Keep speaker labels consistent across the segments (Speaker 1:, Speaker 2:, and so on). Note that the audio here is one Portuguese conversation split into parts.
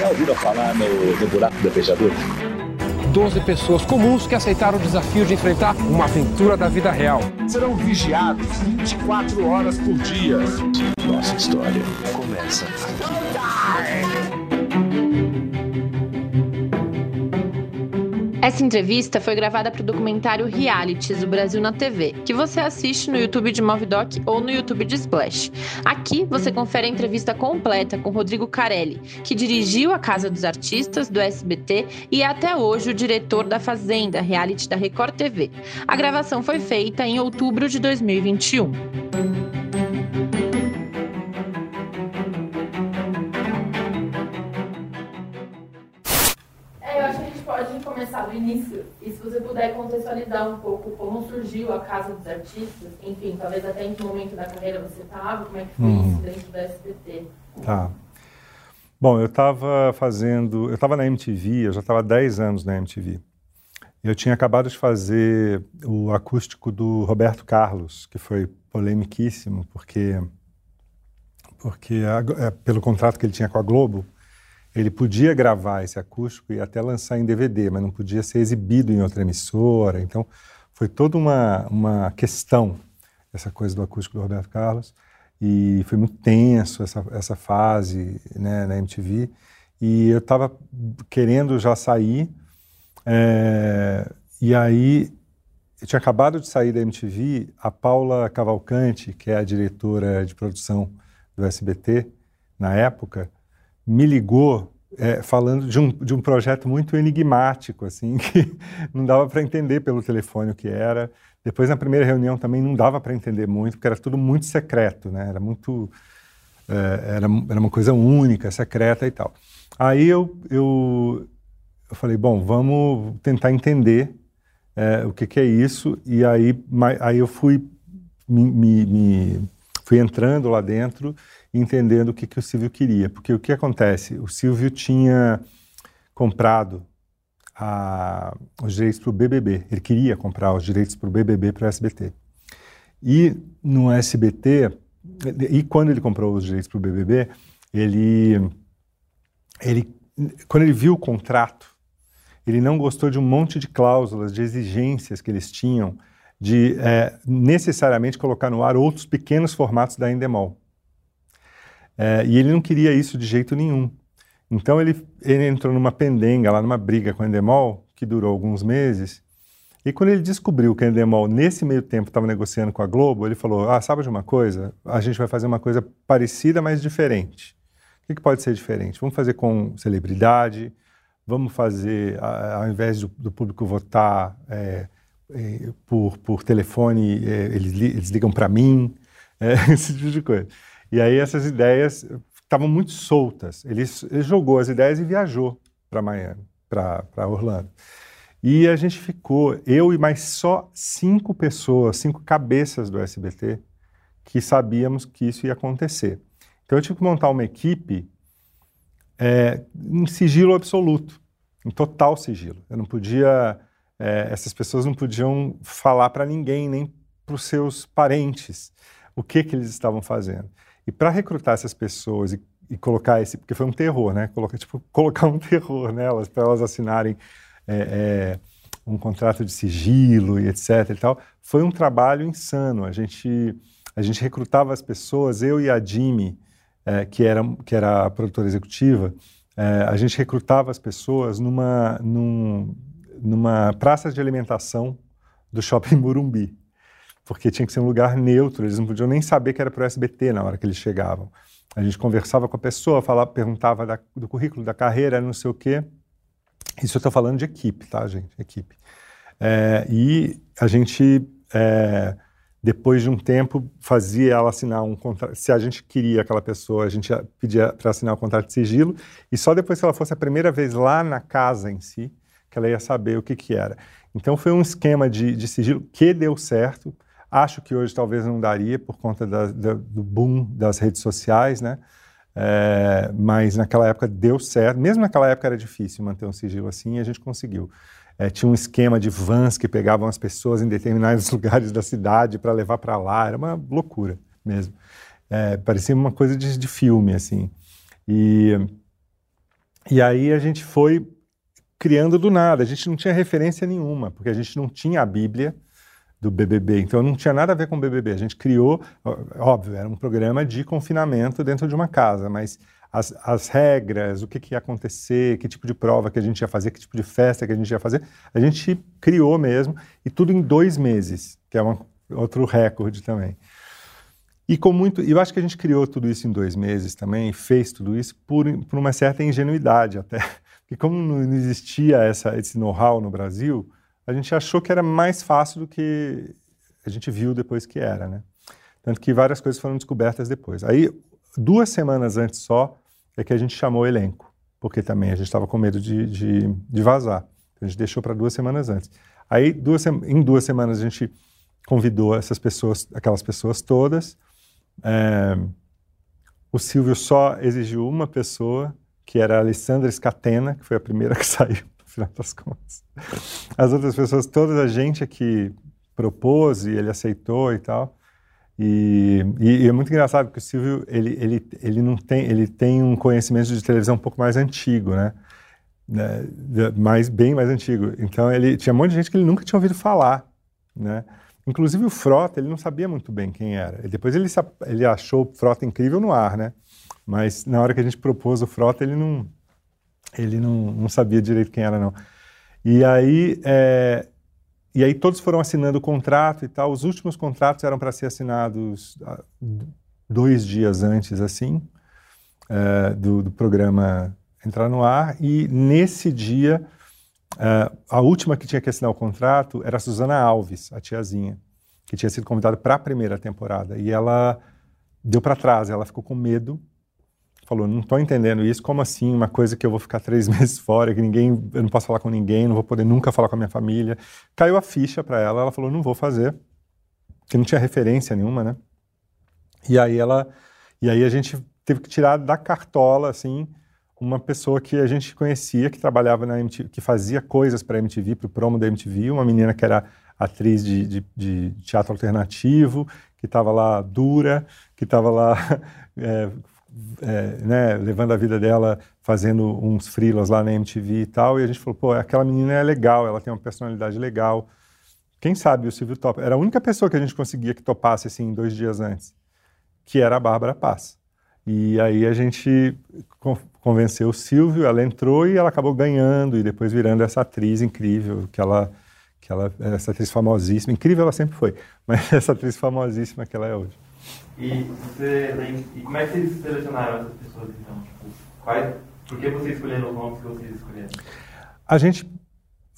Speaker 1: Já ouviram falar no, no buraco do fechadura?
Speaker 2: 12 pessoas comuns que aceitaram o desafio de enfrentar uma aventura da vida real.
Speaker 3: Serão vigiados 24 horas por dia.
Speaker 1: Nossa história começa aqui.
Speaker 4: Essa entrevista foi gravada para o documentário Realities, o Brasil na TV, que você assiste no YouTube de Movidoc ou no YouTube de Splash. Aqui você confere a entrevista completa com Rodrigo Carelli, que dirigiu a Casa dos Artistas do SBT e é até hoje o diretor da Fazenda, reality da Record TV. A gravação foi feita em outubro de 2021. Do início, e se você puder contextualizar um pouco como surgiu a Casa dos Artistas, enfim, talvez até em que momento da carreira você estava, como é que foi uhum. isso dentro da SBT?
Speaker 5: Tá. Bom, eu estava fazendo, eu estava na MTV, eu já estava há 10 anos na MTV. Eu tinha acabado de fazer o acústico do Roberto Carlos, que foi polemiquíssimo, porque, porque a, é, pelo contrato que ele tinha com a Globo, ele podia gravar esse acústico e até lançar em DVD, mas não podia ser exibido em outra emissora. Então, foi toda uma, uma questão essa coisa do acústico do Roberto Carlos. E foi muito tenso essa, essa fase né, na MTV. E eu estava querendo já sair. É, e aí, eu tinha acabado de sair da MTV. A Paula Cavalcante, que é a diretora de produção do SBT na época, me ligou é, falando de um, de um projeto muito enigmático, assim, que não dava para entender pelo telefone o que era. Depois, na primeira reunião, também não dava para entender muito, porque era tudo muito secreto, né? Era muito... É, era, era uma coisa única, secreta e tal. Aí eu, eu, eu falei, bom, vamos tentar entender é, o que, que, é isso. E aí, aí eu fui, me, me, me, fui entrando lá dentro entendendo o que, que o Silvio queria. Porque o que acontece? O Silvio tinha comprado a, os direitos para o BBB. Ele queria comprar os direitos para o BBB para o SBT. E no SBT, e quando ele comprou os direitos para o BBB, ele, ele, quando ele viu o contrato, ele não gostou de um monte de cláusulas, de exigências que eles tinham de é, necessariamente colocar no ar outros pequenos formatos da Endemol. É, e ele não queria isso de jeito nenhum. Então ele, ele entrou numa pendenga, lá numa briga com a Endemol, que durou alguns meses. E quando ele descobriu que a Endemol, nesse meio tempo, estava negociando com a Globo, ele falou: Ah, sabe de uma coisa? A gente vai fazer uma coisa parecida, mas diferente. O que, que pode ser diferente? Vamos fazer com celebridade, vamos fazer, ao invés do, do público votar é, é, por, por telefone, é, eles, eles ligam para mim, é, esse tipo de coisa. E aí essas ideias estavam muito soltas. Ele, ele, jogou as ideias e viajou para Miami, para Orlando. E a gente ficou, eu e mais só cinco pessoas, cinco cabeças do SBT, que sabíamos que isso ia acontecer. Então eu tive que montar uma equipe é, em sigilo absoluto, em total sigilo. Eu não podia, é, essas pessoas não podiam falar para ninguém, nem para os seus parentes, o que, que eles estavam fazendo. E para recrutar essas pessoas e, e, colocar esse, porque foi um terror, né? Colocar, tipo, colocar um terror nelas para elas assinarem é, é, um contrato de sigilo e etc. E tal, foi um trabalho insano. A gente a gente recrutava as pessoas, eu e a Jimmy, é, que era que era a produtora executiva, é, a gente recrutava as pessoas numa num, numa praça de alimentação do shopping Morumbi porque tinha que ser um lugar neutro, eles não podiam nem saber que era para o SBT na hora que eles chegavam. A gente conversava com a pessoa, falava, perguntava da, do currículo, da carreira, não sei o quê. Isso eu estou falando de equipe, tá, gente? Equipe. É, e a gente, é, depois de um tempo, fazia ela assinar um contrato. Se a gente queria aquela pessoa, a gente pedia para assinar o um contrato de sigilo, e só depois que ela fosse a primeira vez lá na casa em si, que ela ia saber o que, que era. Então foi um esquema de, de sigilo que deu certo. Acho que hoje talvez não daria por conta da, da, do boom das redes sociais, né? É, mas naquela época deu certo. Mesmo naquela época era difícil manter um sigilo assim e a gente conseguiu. É, tinha um esquema de vans que pegavam as pessoas em determinados lugares da cidade para levar para lá. Era uma loucura mesmo. É, parecia uma coisa de, de filme, assim. E, E aí a gente foi criando do nada. A gente não tinha referência nenhuma, porque a gente não tinha a Bíblia do BBB, então não tinha nada a ver com o BBB. A gente criou, óbvio, era um programa de confinamento dentro de uma casa, mas as, as regras, o que, que ia acontecer, que tipo de prova que a gente ia fazer, que tipo de festa que a gente ia fazer, a gente criou mesmo, e tudo em dois meses, que é uma, outro recorde também. E com muito, eu acho que a gente criou tudo isso em dois meses também, fez tudo isso por, por uma certa ingenuidade até, porque como não existia essa, esse know-how no Brasil, a gente achou que era mais fácil do que a gente viu depois que era, né? Tanto que várias coisas foram descobertas depois. Aí, duas semanas antes só, é que a gente chamou o elenco, porque também a gente estava com medo de, de, de vazar. Então, a gente deixou para duas semanas antes. Aí, duas, em duas semanas, a gente convidou essas pessoas, aquelas pessoas todas. É, o Silvio só exigiu uma pessoa, que era a Alessandra Scatena, que foi a primeira que saiu final das contas. As outras pessoas, toda a gente aqui propôs e ele aceitou e tal. E, e, e, é muito engraçado porque o Silvio ele, ele, ele não tem ele tem um conhecimento de televisão um pouco mais antigo, né? né mais bem mais antigo. Então ele tinha um monte de gente que ele nunca tinha ouvido falar, né? Inclusive o Frota ele não sabia muito bem quem era. E depois ele ele achou o Frota incrível no ar, né? Mas na hora que a gente propôs o Frota ele não ele não, não sabia direito quem era, não. E aí, é, e aí todos foram assinando o contrato e tal. Os últimos contratos eram para ser assinados ah, dois dias antes, assim, é, do, do, programa entrar no ar. E nesse dia, é, a última que tinha que assinar o contrato era a Suzana Alves, a tiazinha, que tinha sido convidada para a primeira temporada. E ela deu para trás, ela ficou com medo falou, não estou entendendo isso, como assim, uma coisa que eu vou ficar três meses fora, que ninguém, eu não posso falar com ninguém, não vou poder nunca falar com a minha família. Caiu a ficha para ela, ela falou, não vou fazer, que não tinha referência nenhuma, né? E aí ela, e aí a gente teve que tirar da cartola, assim, uma pessoa que a gente conhecia, que trabalhava na MTV, que fazia coisas para a MTV, para o promo da MTV, uma menina que era atriz de, de, de teatro alternativo, que estava lá dura, que estava lá é, é, né, levando a vida dela, fazendo uns freelas lá na MTV e tal, e a gente falou, pô, aquela menina é legal, ela tem uma personalidade legal. Quem sabe o Silvio topa? Era a única pessoa que a gente conseguia que topasse assim dois dias antes, que era a Bárbara Paz. E aí a gente convenceu o Silvio, ela entrou e ela acabou ganhando e depois virando essa atriz incrível que ela que ela essa atriz famosíssima, incrível ela sempre foi, mas essa atriz famosíssima que ela é hoje.
Speaker 6: E, você, e como é que vocês selecionaram essas pessoas, então? Tipo, quais, por que vocês escolheram os nomes que vocês escolheram?
Speaker 5: A gente,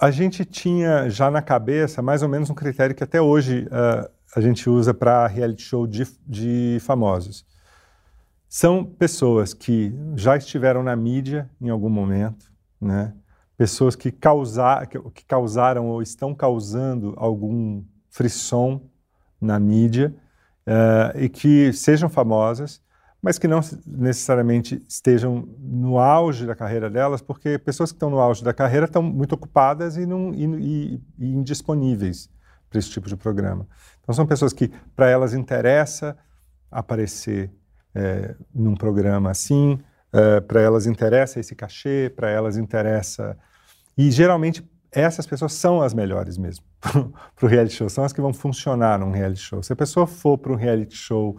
Speaker 5: a gente tinha já na cabeça mais ou menos um critério que até hoje uh, a gente usa para reality show de, de famosos. São pessoas que já estiveram na mídia em algum momento, né? pessoas que, causar, que, causaram ou estão causando algum frisson na mídia uh, e que sejam famosas, mas que não necessariamente estejam no auge da carreira delas, porque pessoas que estão no auge da carreira estão muito ocupadas e, não, e, e, e indisponíveis para esse tipo de programa. Então são pessoas que para elas interessa aparecer é, num programa assim, é, para elas interessa esse cachê, para elas interessa e geralmente essas pessoas são as melhores mesmo para o reality show, são as que vão funcionar num reality show. Se a pessoa for para um reality show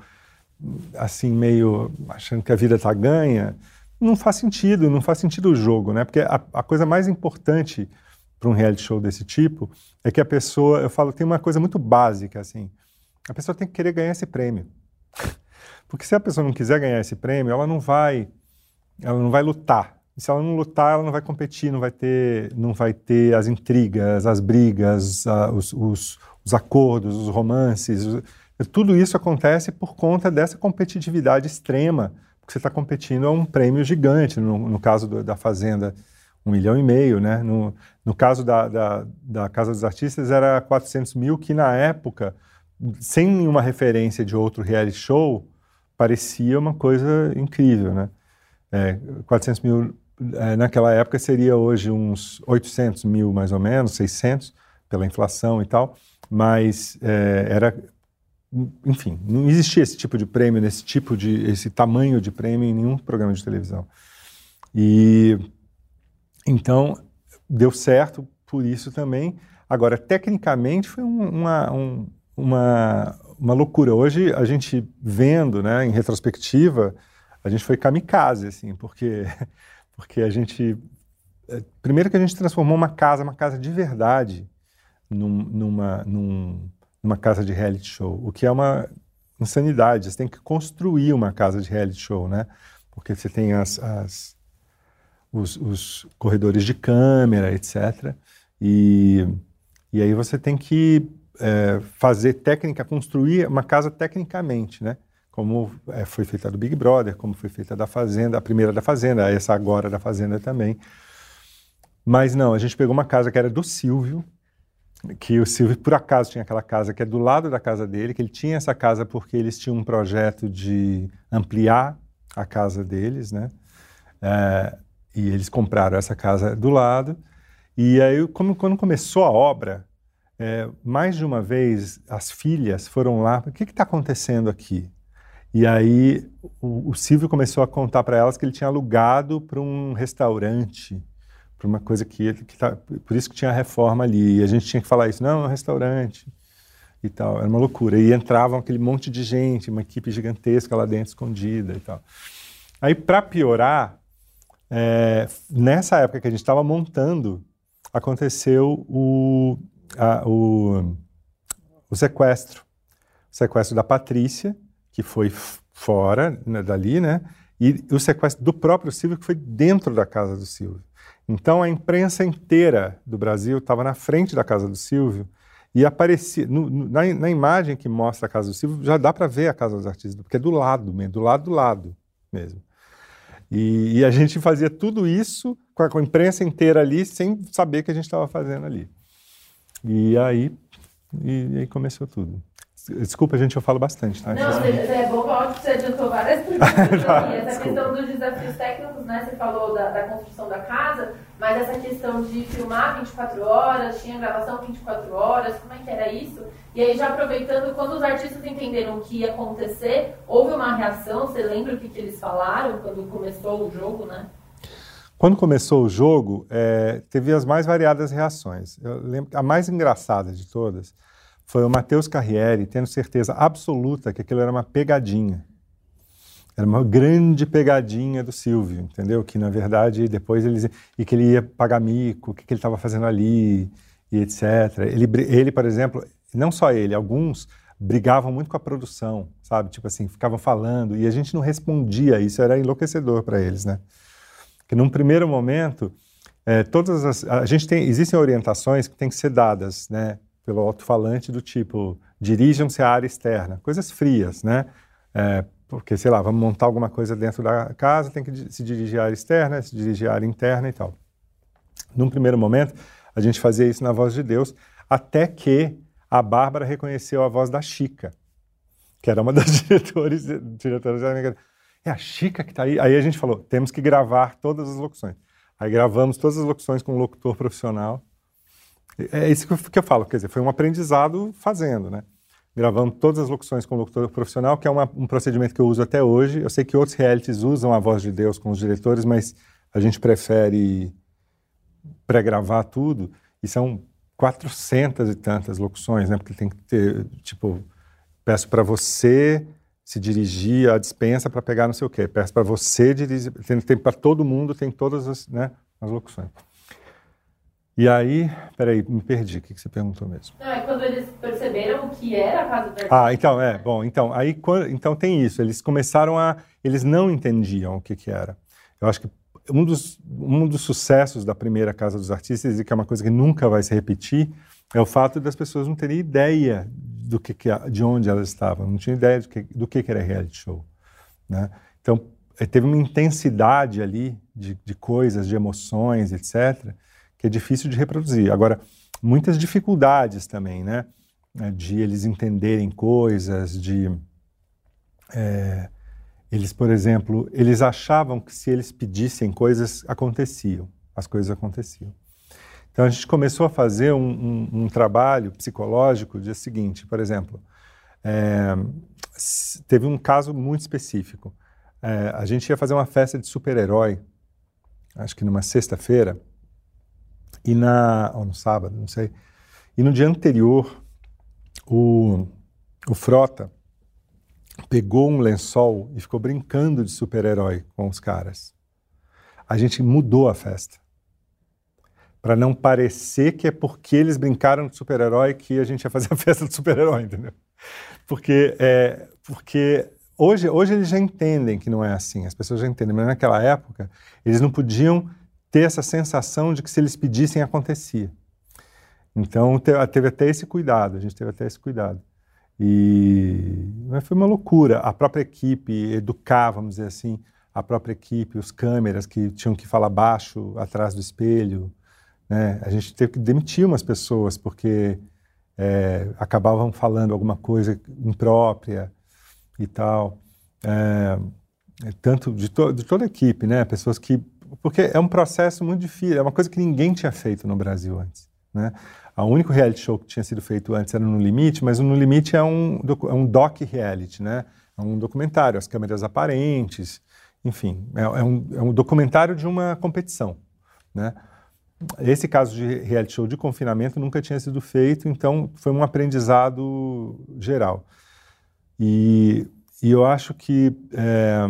Speaker 5: assim, meio achando que a vida está ganha, não faz sentido, não faz sentido o jogo, né? Porque a, a coisa mais importante para um reality show desse tipo é que a pessoa, eu falo, tem uma coisa muito básica, assim, a pessoa tem que querer ganhar esse prêmio. Porque se a pessoa não quiser ganhar esse prêmio, ela não vai, ela não vai lutar e se ela não lutar, ela não vai competir, não vai ter, não vai ter as intrigas, as brigas, a, os, os, os, acordos, os romances. Os, tudo isso acontece por conta dessa competitividade extrema, porque você está competindo a um prêmio gigante. No, no caso do, da Fazenda, um milhão e meio, né? No, no caso da, da, da, Casa dos Artistas, era 400 mil, que na época, sem nenhuma referência de outro reality show, parecia uma coisa incrível, né? É, 400 mil naquela época seria hoje uns 800 mil, mais ou menos, 600, pela inflação e tal, mas é, era, enfim, não existia esse tipo de prêmio, nesse tipo de, esse tamanho de prêmio em nenhum programa de televisão. E, Então, deu certo por isso também. Agora, tecnicamente, foi um, uma, um, uma, uma loucura. Hoje, a gente vendo, né, em retrospectiva, a gente foi kamikaze, assim, porque, porque a gente... eh, Primeiro que a gente transformou uma casa, uma casa de verdade, num, numa, num, numa casa de reality show, o que é uma insanidade. Você tem que construir uma casa de reality show, né? Porque você tem as, as os, os, corredores de câmera, etc. E, e aí você tem que é, fazer técnica, construir uma casa tecnicamente, né? Como é, foi feita do Big Brother, como foi feita da Fazenda, a primeira da Fazenda, essa agora da Fazenda também. Mas não, a gente pegou uma casa que era do Silvio, que o Silvio, por acaso, tinha aquela casa que é do lado da casa dele, que ele tinha essa casa porque eles tinham um projeto de ampliar a casa deles, né? É, e eles compraram essa casa do lado. E aí, como, quando começou a obra, é, mais de uma vez as filhas foram lá, o que está acontecendo aqui? E aí o, o Silvio começou a contar para elas que ele tinha alugado para um restaurante, para uma coisa que, que tá, por isso que tinha reforma ali. E a gente tinha que falar isso, não, é um restaurante e tal. Era uma loucura. E entravam aquele monte de gente, uma equipe gigantesca lá dentro, escondida e tal. Aí, para piorar, é, nessa época que a gente estava montando, aconteceu o, a, o, o, sequestro. O sequestro da Patrícia, que foi fora né, dali, né? E o sequestro do próprio Silvio, que foi dentro da casa do Silvio. Então a imprensa inteira do Brasil estava na frente da casa do Silvio e aparecia. No, na, na, imagem que mostra a casa do Silvio, já dá para ver a casa dos artistas, porque é do lado mesmo, do lado do lado mesmo. E, e, a gente fazia tudo isso com a, com a, imprensa inteira ali, sem saber o que a gente estava fazendo ali. E aí, e, e aí começou tudo. Desculpa, gente, eu falo bastante, tá?
Speaker 7: Não, é bom que você adiantou várias perguntas. tá, essa desculpa. questão dos desafios técnicos, né? Você falou da, da, construção da casa, mas essa questão de filmar 24 horas, tinha gravação 24 horas, como é que era isso? E aí, já aproveitando, quando os artistas entenderam o que ia acontecer, houve uma reação, você lembra o que, que eles falaram quando começou o jogo, né?
Speaker 5: Quando começou o jogo, é, teve as mais variadas reações. Eu lembro, a mais engraçada de todas foi o Matheus Carriere tendo certeza absoluta que aquilo era uma pegadinha. Era uma grande pegadinha do Silvio, entendeu? Que na verdade depois eles e que ele ia pagar mico, o que, que ele estava fazendo ali e etc. Ele, ele, por exemplo, não só ele, alguns brigavam muito com a produção, sabe? Tipo assim, ficavam falando e a gente não respondia. Isso era enlouquecedor para eles, né? Que num primeiro momento, é, todas as, a gente tem existem orientações que têm que ser dadas, né? Pelo alto-falante do tipo dirijam-se à área externa, coisas frias, né? É, porque, sei lá, vamos montar alguma coisa dentro da casa, tem que se dirigir à área externa, se dirigir à área interna e tal. Num primeiro momento, a gente fazia isso na voz de Deus, até que a Bárbara reconheceu a voz da Chica, que era uma das diretores, diretoras da É a Chica que está aí. Aí a gente falou, temos que gravar todas as locuções. Aí gravamos todas as locuções com um locutor profissional, é isso que eu, falo, quer dizer, foi um aprendizado fazendo, né? Gravando todas as locuções com locutor profissional, que é uma, um procedimento que eu uso até hoje. Eu sei que outros realities usam a voz de Deus com os diretores, mas a gente prefere pré-gravar tudo. E são 400 e tantas locuções, né? Porque tem que ter, tipo, peço para você se dirigir à dispensa para pegar não sei o quê. Peço para você dirigir, tem, tem para todo mundo, tem todas as, né, as locuções. E aí, peraí, me perdi, o que, você perguntou mesmo?
Speaker 7: Não, é quando eles perceberam o que era a casa do
Speaker 5: Ah, então, é, bom, então, aí, então tem isso, eles começaram a, eles não entendiam o que que era. Eu acho que um dos, um dos sucessos da primeira Casa dos Artistas, e que é uma coisa que nunca vai se repetir, é o fato das pessoas não terem ideia do que, que de onde elas estavam, não tinham ideia do que, do que, que era reality show, né? Então, eh, teve uma intensidade ali de, de coisas, de emoções, etc., que é difícil de reproduzir. Agora, muitas dificuldades também, né? É, de eles entenderem coisas, de. É, eles, por exemplo, eles achavam que se eles pedissem coisas, aconteciam, as coisas aconteciam. Então a gente começou a fazer um, um, um trabalho psicológico de seguinte, por exemplo, é, teve um caso muito específico. É, a gente ia fazer uma festa de super-herói, acho que numa sexta-feira, E na, ou no sábado, não sei. E no dia anterior, o, o Frota pegou um lençol e ficou brincando de super-herói com os caras. A gente mudou a festa. Para não parecer que é porque eles brincaram de super-herói que a gente ia fazer a festa do super-herói, entendeu? Porque, é, porque hoje, hoje eles já entendem que não é assim, as pessoas já entendem, mas naquela época eles não podiam ter essa sensação de que se eles pedissem acontecia. Então teve até esse cuidado, a gente teve até esse cuidado. E mas foi uma loucura. A própria equipe educar, vamos dizer assim, a própria equipe, os câmeras que tinham que falar baixo atrás do espelho. Né? A gente teve que demitir umas pessoas porque é, acabavam falando alguma coisa imprópria e tal. É, tanto de, to de, toda a equipe, né? Pessoas que. Porque é um processo muito difícil, é uma coisa que ninguém tinha feito no Brasil antes. Né? O único reality show que tinha sido feito antes era No Limite, mas o No Limite é um, é um doc-reality, né? É um documentário, as câmeras aparentes, enfim, é, é, um, é um documentário de uma competição, né? Esse caso de reality show de confinamento nunca tinha sido feito, então foi um aprendizado geral. E, e eu acho que, é,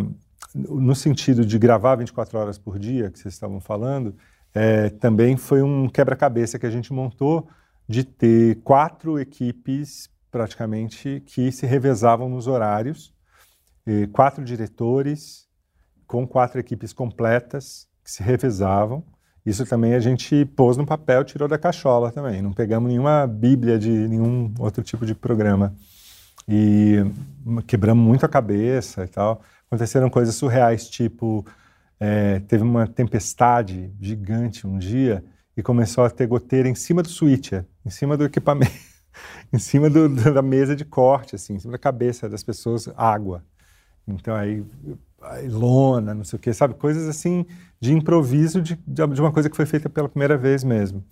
Speaker 5: no sentido de gravar 24 horas por dia, que vocês estavam falando, é, também foi um quebra-cabeça que a gente montou de ter quatro equipes praticamente que se revezavam nos horários, quatro diretores com quatro equipes completas que se revezavam. Isso também a gente pôs no papel, tirou da cachola também. Não pegamos nenhuma bíblia de nenhum outro tipo de programa. E quebramos muito a cabeça e tal. Aconteceram coisas surreais, tipo é, teve uma tempestade gigante um dia e começou a ter goteira em cima do switcher, em cima do equipamento, em cima do, da mesa de corte, assim, em cima da cabeça das pessoas, água. Então aí, aí lona, não sei o quê, sabe? Coisas assim de improviso de, de uma coisa que foi feita pela primeira vez mesmo.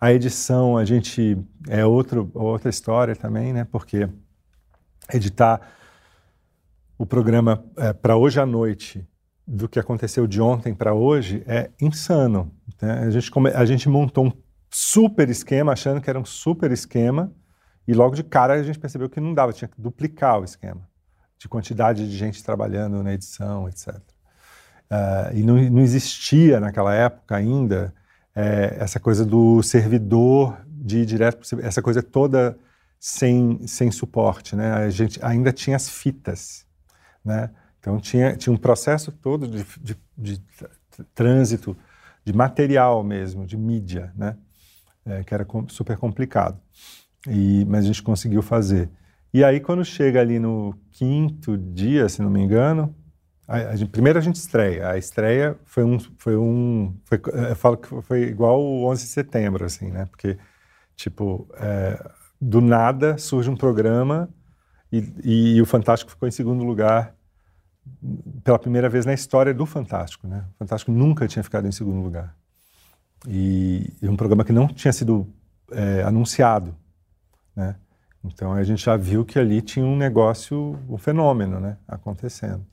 Speaker 5: A edição, a gente é outro, outra história também, né? Porque editar o programa é, para hoje à noite do que aconteceu de ontem para hoje é insano. Né? A, gente come... a gente montou um super esquema, achando que era um super esquema, e logo de cara a gente percebeu que não dava, tinha que duplicar o esquema de quantidade de gente trabalhando na edição, etc. Uh, eh, e não, não, existia naquela época ainda é, essa coisa do servidor de ir direto, essa coisa toda sem, sem suporte, né? A gente ainda tinha as fitas, né? Então tinha, tinha um processo todo de, de, de trânsito de material mesmo, de mídia, né? É, que era super complicado. E, mas a gente conseguiu fazer. E aí, quando chega ali no quinto dia, se não me engano, a, a gente, primeiro a gente estreia. A estreia foi um. Foi um foi, eu falo que foi igual o 11 de setembro, assim, né? Porque, tipo, é, do nada surge um programa e, e, e o Fantástico ficou em segundo lugar pela primeira vez na história do Fantástico. Né? O Fantástico nunca tinha ficado em segundo lugar. E, e um programa que não tinha sido é, anunciado. Né? Então a gente já viu que ali tinha um negócio, um fenômeno né, acontecendo.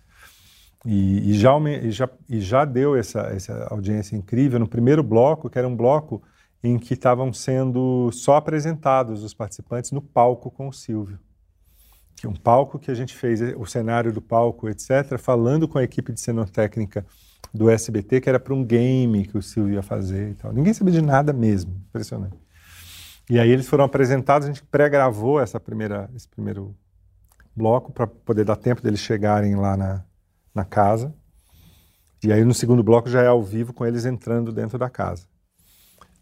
Speaker 5: E, e, já, e, já, e já deu essa, essa audiência incrível no primeiro bloco, que era um bloco em que estavam sendo só apresentados os participantes no palco com o Silvio que um palco que a gente fez, o cenário do palco, etc., falando com a equipe de cenotécnica do SBT, que era para um game que o Silvio ia fazer e tal. Ninguém sabia de nada mesmo, impressionante. E aí eles foram apresentados, a gente pré-gravou essa primeira, esse primeiro bloco para poder dar tempo deles chegarem lá na, na casa. E aí no segundo bloco já é ao vivo com eles entrando dentro da casa.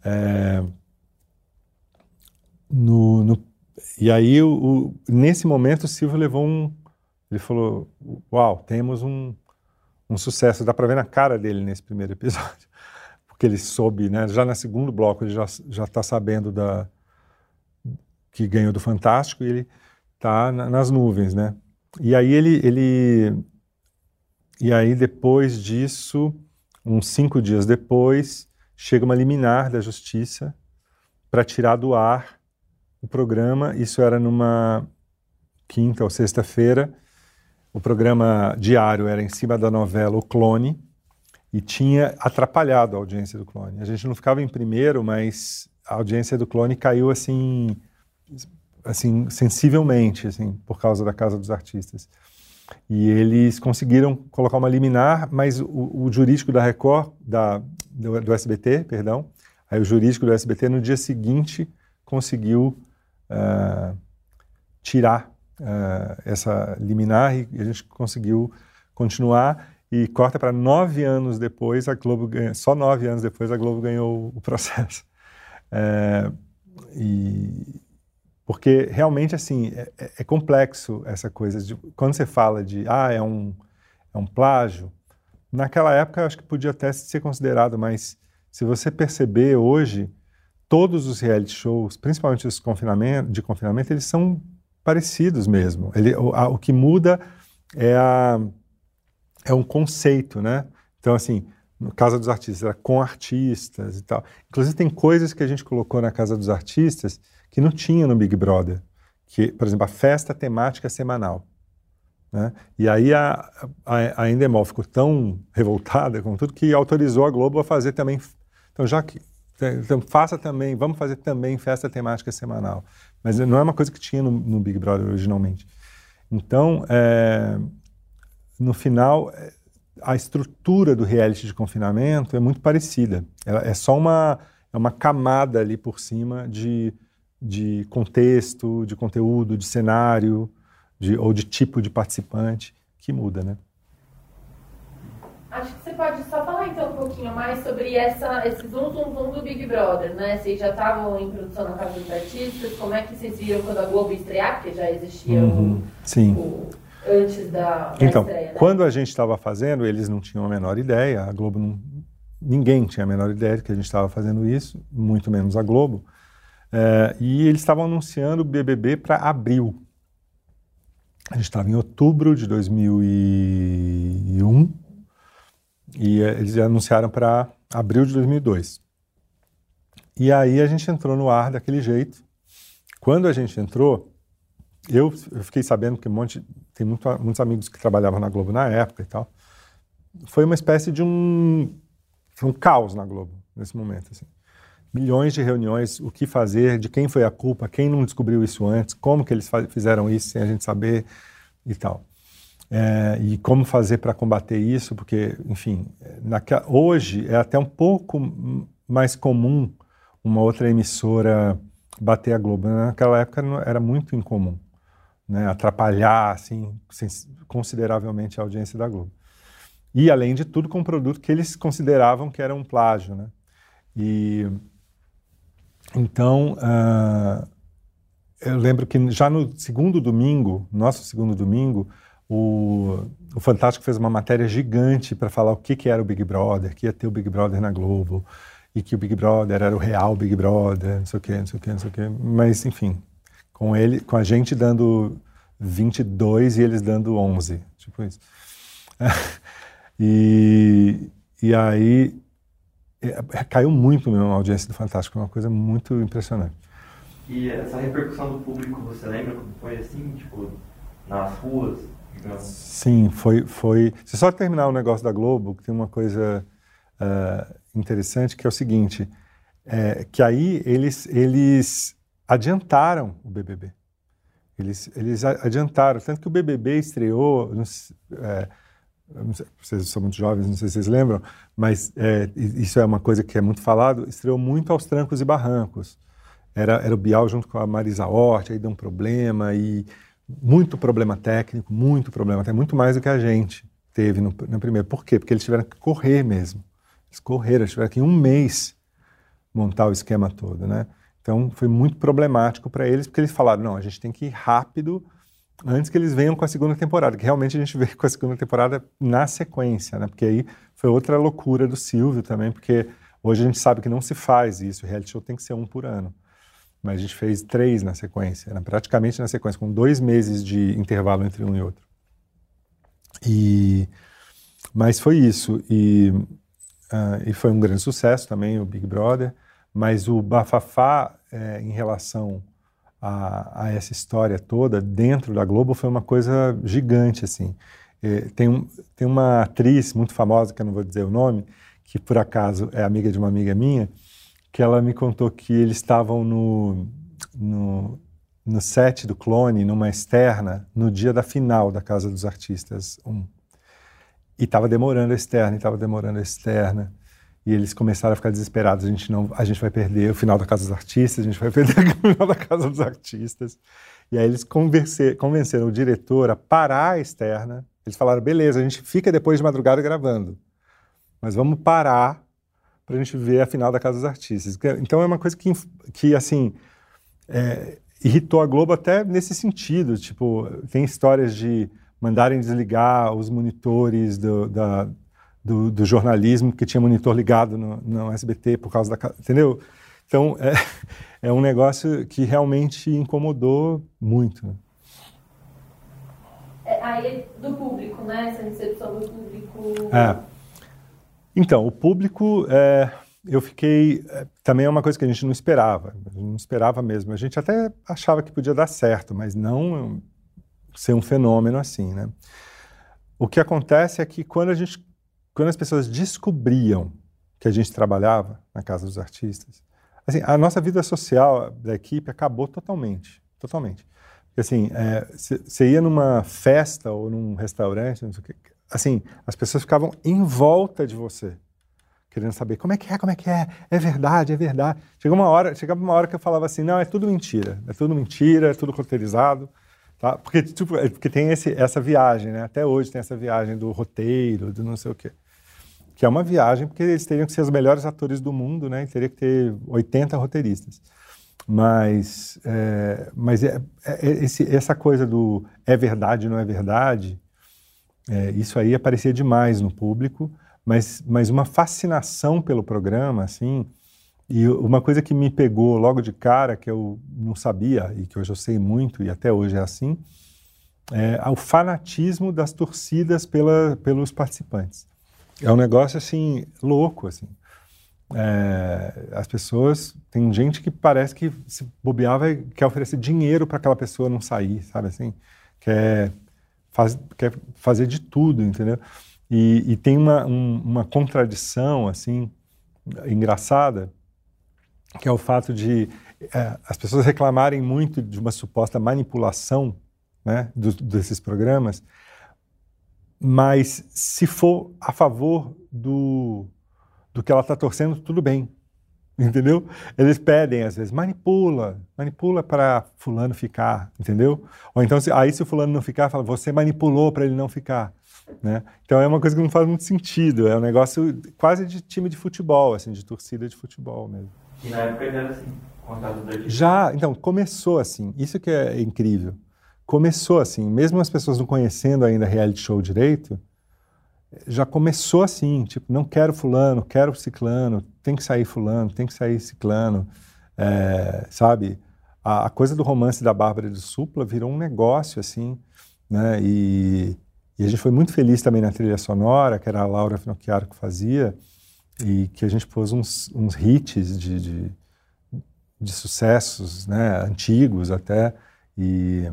Speaker 5: É, no, no e aí, o, o, nesse momento, o Silvio levou um. Ele falou: Uau, temos um, um sucesso. Dá para ver na cara dele nesse primeiro episódio. Porque ele soube, né? Já no segundo bloco, ele já está sabendo da, que ganhou do Fantástico e ele está na, nas nuvens, né? E aí, ele, ele. E aí, depois disso, uns cinco dias depois, chega uma liminar da justiça para tirar do ar o programa, isso era numa quinta ou sexta-feira. O programa diário era em cima da novela O Clone. e tinha atrapalhado a audiência do clone. A gente não ficava em primeiro, mas a audiência do clone caiu assim, assim sensivelmente, assim, por causa da Casa dos Artistas. E eles conseguiram colocar uma liminar, mas o, o jurídico da Record, da, do, do, SBT, perdão, aí o jurídico do SBT no dia seguinte conseguiu uh, tirar uh, essa liminar e a gente conseguiu continuar e corta para nove anos depois, a Globo ganha, só nove anos depois a Globo ganhou o processo. É, e, porque realmente assim é, é, é, complexo essa coisa de quando você fala de ah é um é um plágio naquela época eu acho que podia até ser considerado mas se você perceber hoje todos os reality shows principalmente os confinamento, de confinamento eles são parecidos mesmo Ele, o, a, o que muda é a é um conceito, né? Então, assim, no Casa dos Artistas, era com artistas e tal. Inclusive, tem coisas que a gente colocou na Casa dos Artistas que não tinha no Big Brother. Que, por exemplo, a festa temática semanal. Né? E aí a, a, a Endemol ficou tão revoltada com tudo que autorizou a Globo a fazer também. Então, já que. Então, faça também, vamos fazer também festa temática semanal. Mas não é uma coisa que tinha no, no Big Brother originalmente. Então, é, no final, é, a estrutura do reality de confinamento é muito parecida. É, é só uma, é uma camada ali por cima de, de contexto, de conteúdo, de cenário, de, ou de tipo de participante que muda, né?
Speaker 7: Acho que você pode só falar então um pouquinho mais sobre essa, esse zoom zoom zoom do Big Brother, né? Vocês já estavam em produção na Casa dos Artistas, como é que vocês viram quando a Globo estrear, porque já existia
Speaker 5: uhum,
Speaker 7: o,
Speaker 5: sim.
Speaker 7: o antes da, da
Speaker 5: então,
Speaker 7: estreia, né?
Speaker 5: quando a gente estava fazendo, eles não tinham a menor ideia, a Globo não, ninguém tinha a menor ideia de que a gente estava fazendo isso, muito menos a Globo. É, e eles estavam anunciando o BBB para abril. A gente estava em outubro de 2001 e eh, eles anunciaram para abril de 2002. E aí a gente entrou no ar daquele jeito. Quando a gente entrou, eu, eu fiquei sabendo que um monte, tem muito, muitos amigos que trabalhavam na Globo na época e tal. Foi uma espécie de um, um caos na Globo nesse momento. Assim. Milhões de reuniões, o que fazer, de quem foi a culpa, quem não descobriu isso antes, como que eles fizeram isso sem a gente saber e tal. É, e como fazer para combater isso, porque, enfim, hoje é até um pouco mais comum uma outra emissora bater a Globo. Naquela época era muito incomum né, atrapalhar assim, consideravelmente a audiência da Globo. E, além de tudo, com um produto que eles consideravam que era um plágio. Né? E, então, uh, eu lembro que já no segundo domingo, nosso segundo domingo, o, o Fantástico fez uma matéria gigante para falar o que, que era o Big Brother, que ia ter o Big Brother na Globo, e que o Big Brother era o real Big Brother, não sei o quê, não sei o quê, não sei o quê. Mas, enfim, com ele, com a gente dando 22 e eles dando 11, tipo isso. e, e aí é, é, caiu muito a audiência do Fantástico, uma coisa muito impressionante.
Speaker 6: E essa repercussão do público, você lembra como foi assim, tipo, nas ruas? Digamos?
Speaker 5: Sim, foi, foi. Se só terminar o negócio da Globo, que tem uma coisa uh, interessante que é o seguinte, é, que aí eles, eles adiantaram o BBB. Eles, eles adiantaram, tanto que o BBB estreou, não é, não sei, vocês são muito jovens, não sei se vocês lembram, mas é, isso é uma coisa que é muito falado, estreou muito aos trancos e barrancos. Era, era o Bial junto com a Marisa Hort, aí deu um problema, e muito problema técnico, muito problema, até muito mais do que a gente teve no, no primeiro. Por quê? Porque eles tiveram que correr mesmo. Eles correram, eles tiveram que em um mês montar o esquema todo, né? Então foi muito problemático para eles, porque eles falaram: não, a gente tem que ir rápido antes que eles venham com a segunda temporada, que realmente a gente veio com a segunda temporada na sequência, né? Porque aí foi outra loucura do Silvio também, porque hoje a gente sabe que não se faz isso, o reality show tem que ser um por ano. Mas a gente fez três na sequência, né? praticamente na sequência, com dois meses de intervalo entre um e outro. E, mas foi isso, e, uh, e foi um grande sucesso também o Big Brother. Mas o bafafá é, em relação a, a, essa história toda dentro da Globo foi uma coisa gigante, assim. É, tem, um, tem uma atriz muito famosa, que eu não vou dizer o nome, que por acaso é amiga de uma amiga minha, que ela me contou que eles estavam no, no, no set do Clone, numa externa, no dia da final da Casa dos Artistas 1. E estava demorando a externa, estava demorando a externa. E eles começaram a ficar desesperados. A gente não, a gente vai perder o final da Casa dos Artistas, a gente vai perder o final da Casa dos Artistas. E aí eles convenceram o diretor a parar a externa. Eles falaram: beleza, a gente fica depois de madrugada gravando, mas vamos parar para a gente ver a final da Casa dos Artistas. Então é uma coisa que, que assim, é, irritou a Globo até nesse sentido. Tipo, tem histórias de mandarem desligar os monitores do, da, do, do, jornalismo, porque tinha monitor ligado no, no, SBT por causa da. Entendeu? Então, é, é um negócio que realmente incomodou muito.
Speaker 7: É, aí, do público, né? Essa recepção do público.
Speaker 5: É. Então, o público. É, eu fiquei. É, também é uma coisa que a gente não esperava. Não esperava mesmo. A gente até achava que podia dar certo, mas não ser um fenômeno assim, né? O que acontece é que quando a gente, quando as pessoas descobriam que a gente trabalhava na casa dos artistas, assim, a nossa vida social da equipe acabou totalmente, totalmente. Porque assim, você é, ia numa festa ou num restaurante, não sei o que, assim, as pessoas ficavam em volta de você querendo saber como é que é, como é que é, é verdade, é verdade. Chegou uma hora, chegava uma hora que eu falava assim, não, é tudo mentira, é tudo mentira, é tudo roteirizado, tá? Porque tipo, é, porque tem esse, essa viagem, né? Até hoje tem essa viagem do roteiro, do não sei o quê. Que é uma viagem porque eles teriam que ser os melhores atores do mundo, né? E teria que ter 80 roteiristas. Mas, é, mas é, é, esse, essa coisa do é verdade, não é verdade, é, isso aí aparecia demais no público mas, mas uma fascinação pelo programa, assim. E uma coisa que me pegou logo de cara, que eu não sabia e que hoje eu sei muito e até hoje é assim, é o fanatismo das torcidas pela, pelos participantes. É um negócio assim louco, assim. É, as pessoas tem gente que parece que se bobear vai, quer oferecer dinheiro para aquela pessoa não sair, sabe assim? Quer, faz, quer fazer de tudo, entendeu? E, e tem uma, um, uma contradição, assim, engraçada, que é o fato de é, as pessoas reclamarem muito de uma suposta manipulação né, do, desses programas, mas se for a favor do, do que ela está torcendo, tudo bem. Entendeu? Eles pedem, às vezes, manipula, manipula para fulano ficar, entendeu? Ou então, se, aí se o fulano não ficar, fala, você manipulou para ele não ficar. Né? Então é uma coisa que não faz muito sentido, é um negócio quase de time de futebol, assim, de torcida de futebol mesmo.
Speaker 6: E na época era assim, contato
Speaker 5: Já, então, começou assim, isso que é incrível. Começou assim, mesmo as pessoas não conhecendo ainda reality show direito, já começou assim, tipo, não quero fulano, quero ciclano, tem que sair fulano, tem que sair ciclano, é, sabe? A, a, coisa do romance da Bárbara do Supla virou um negócio, assim, né? E, e a gente foi muito feliz também na trilha sonora, que era a Laura Finocchiaro que fazia, e que a gente pôs uns, uns hits de, de, de sucessos né, antigos até. E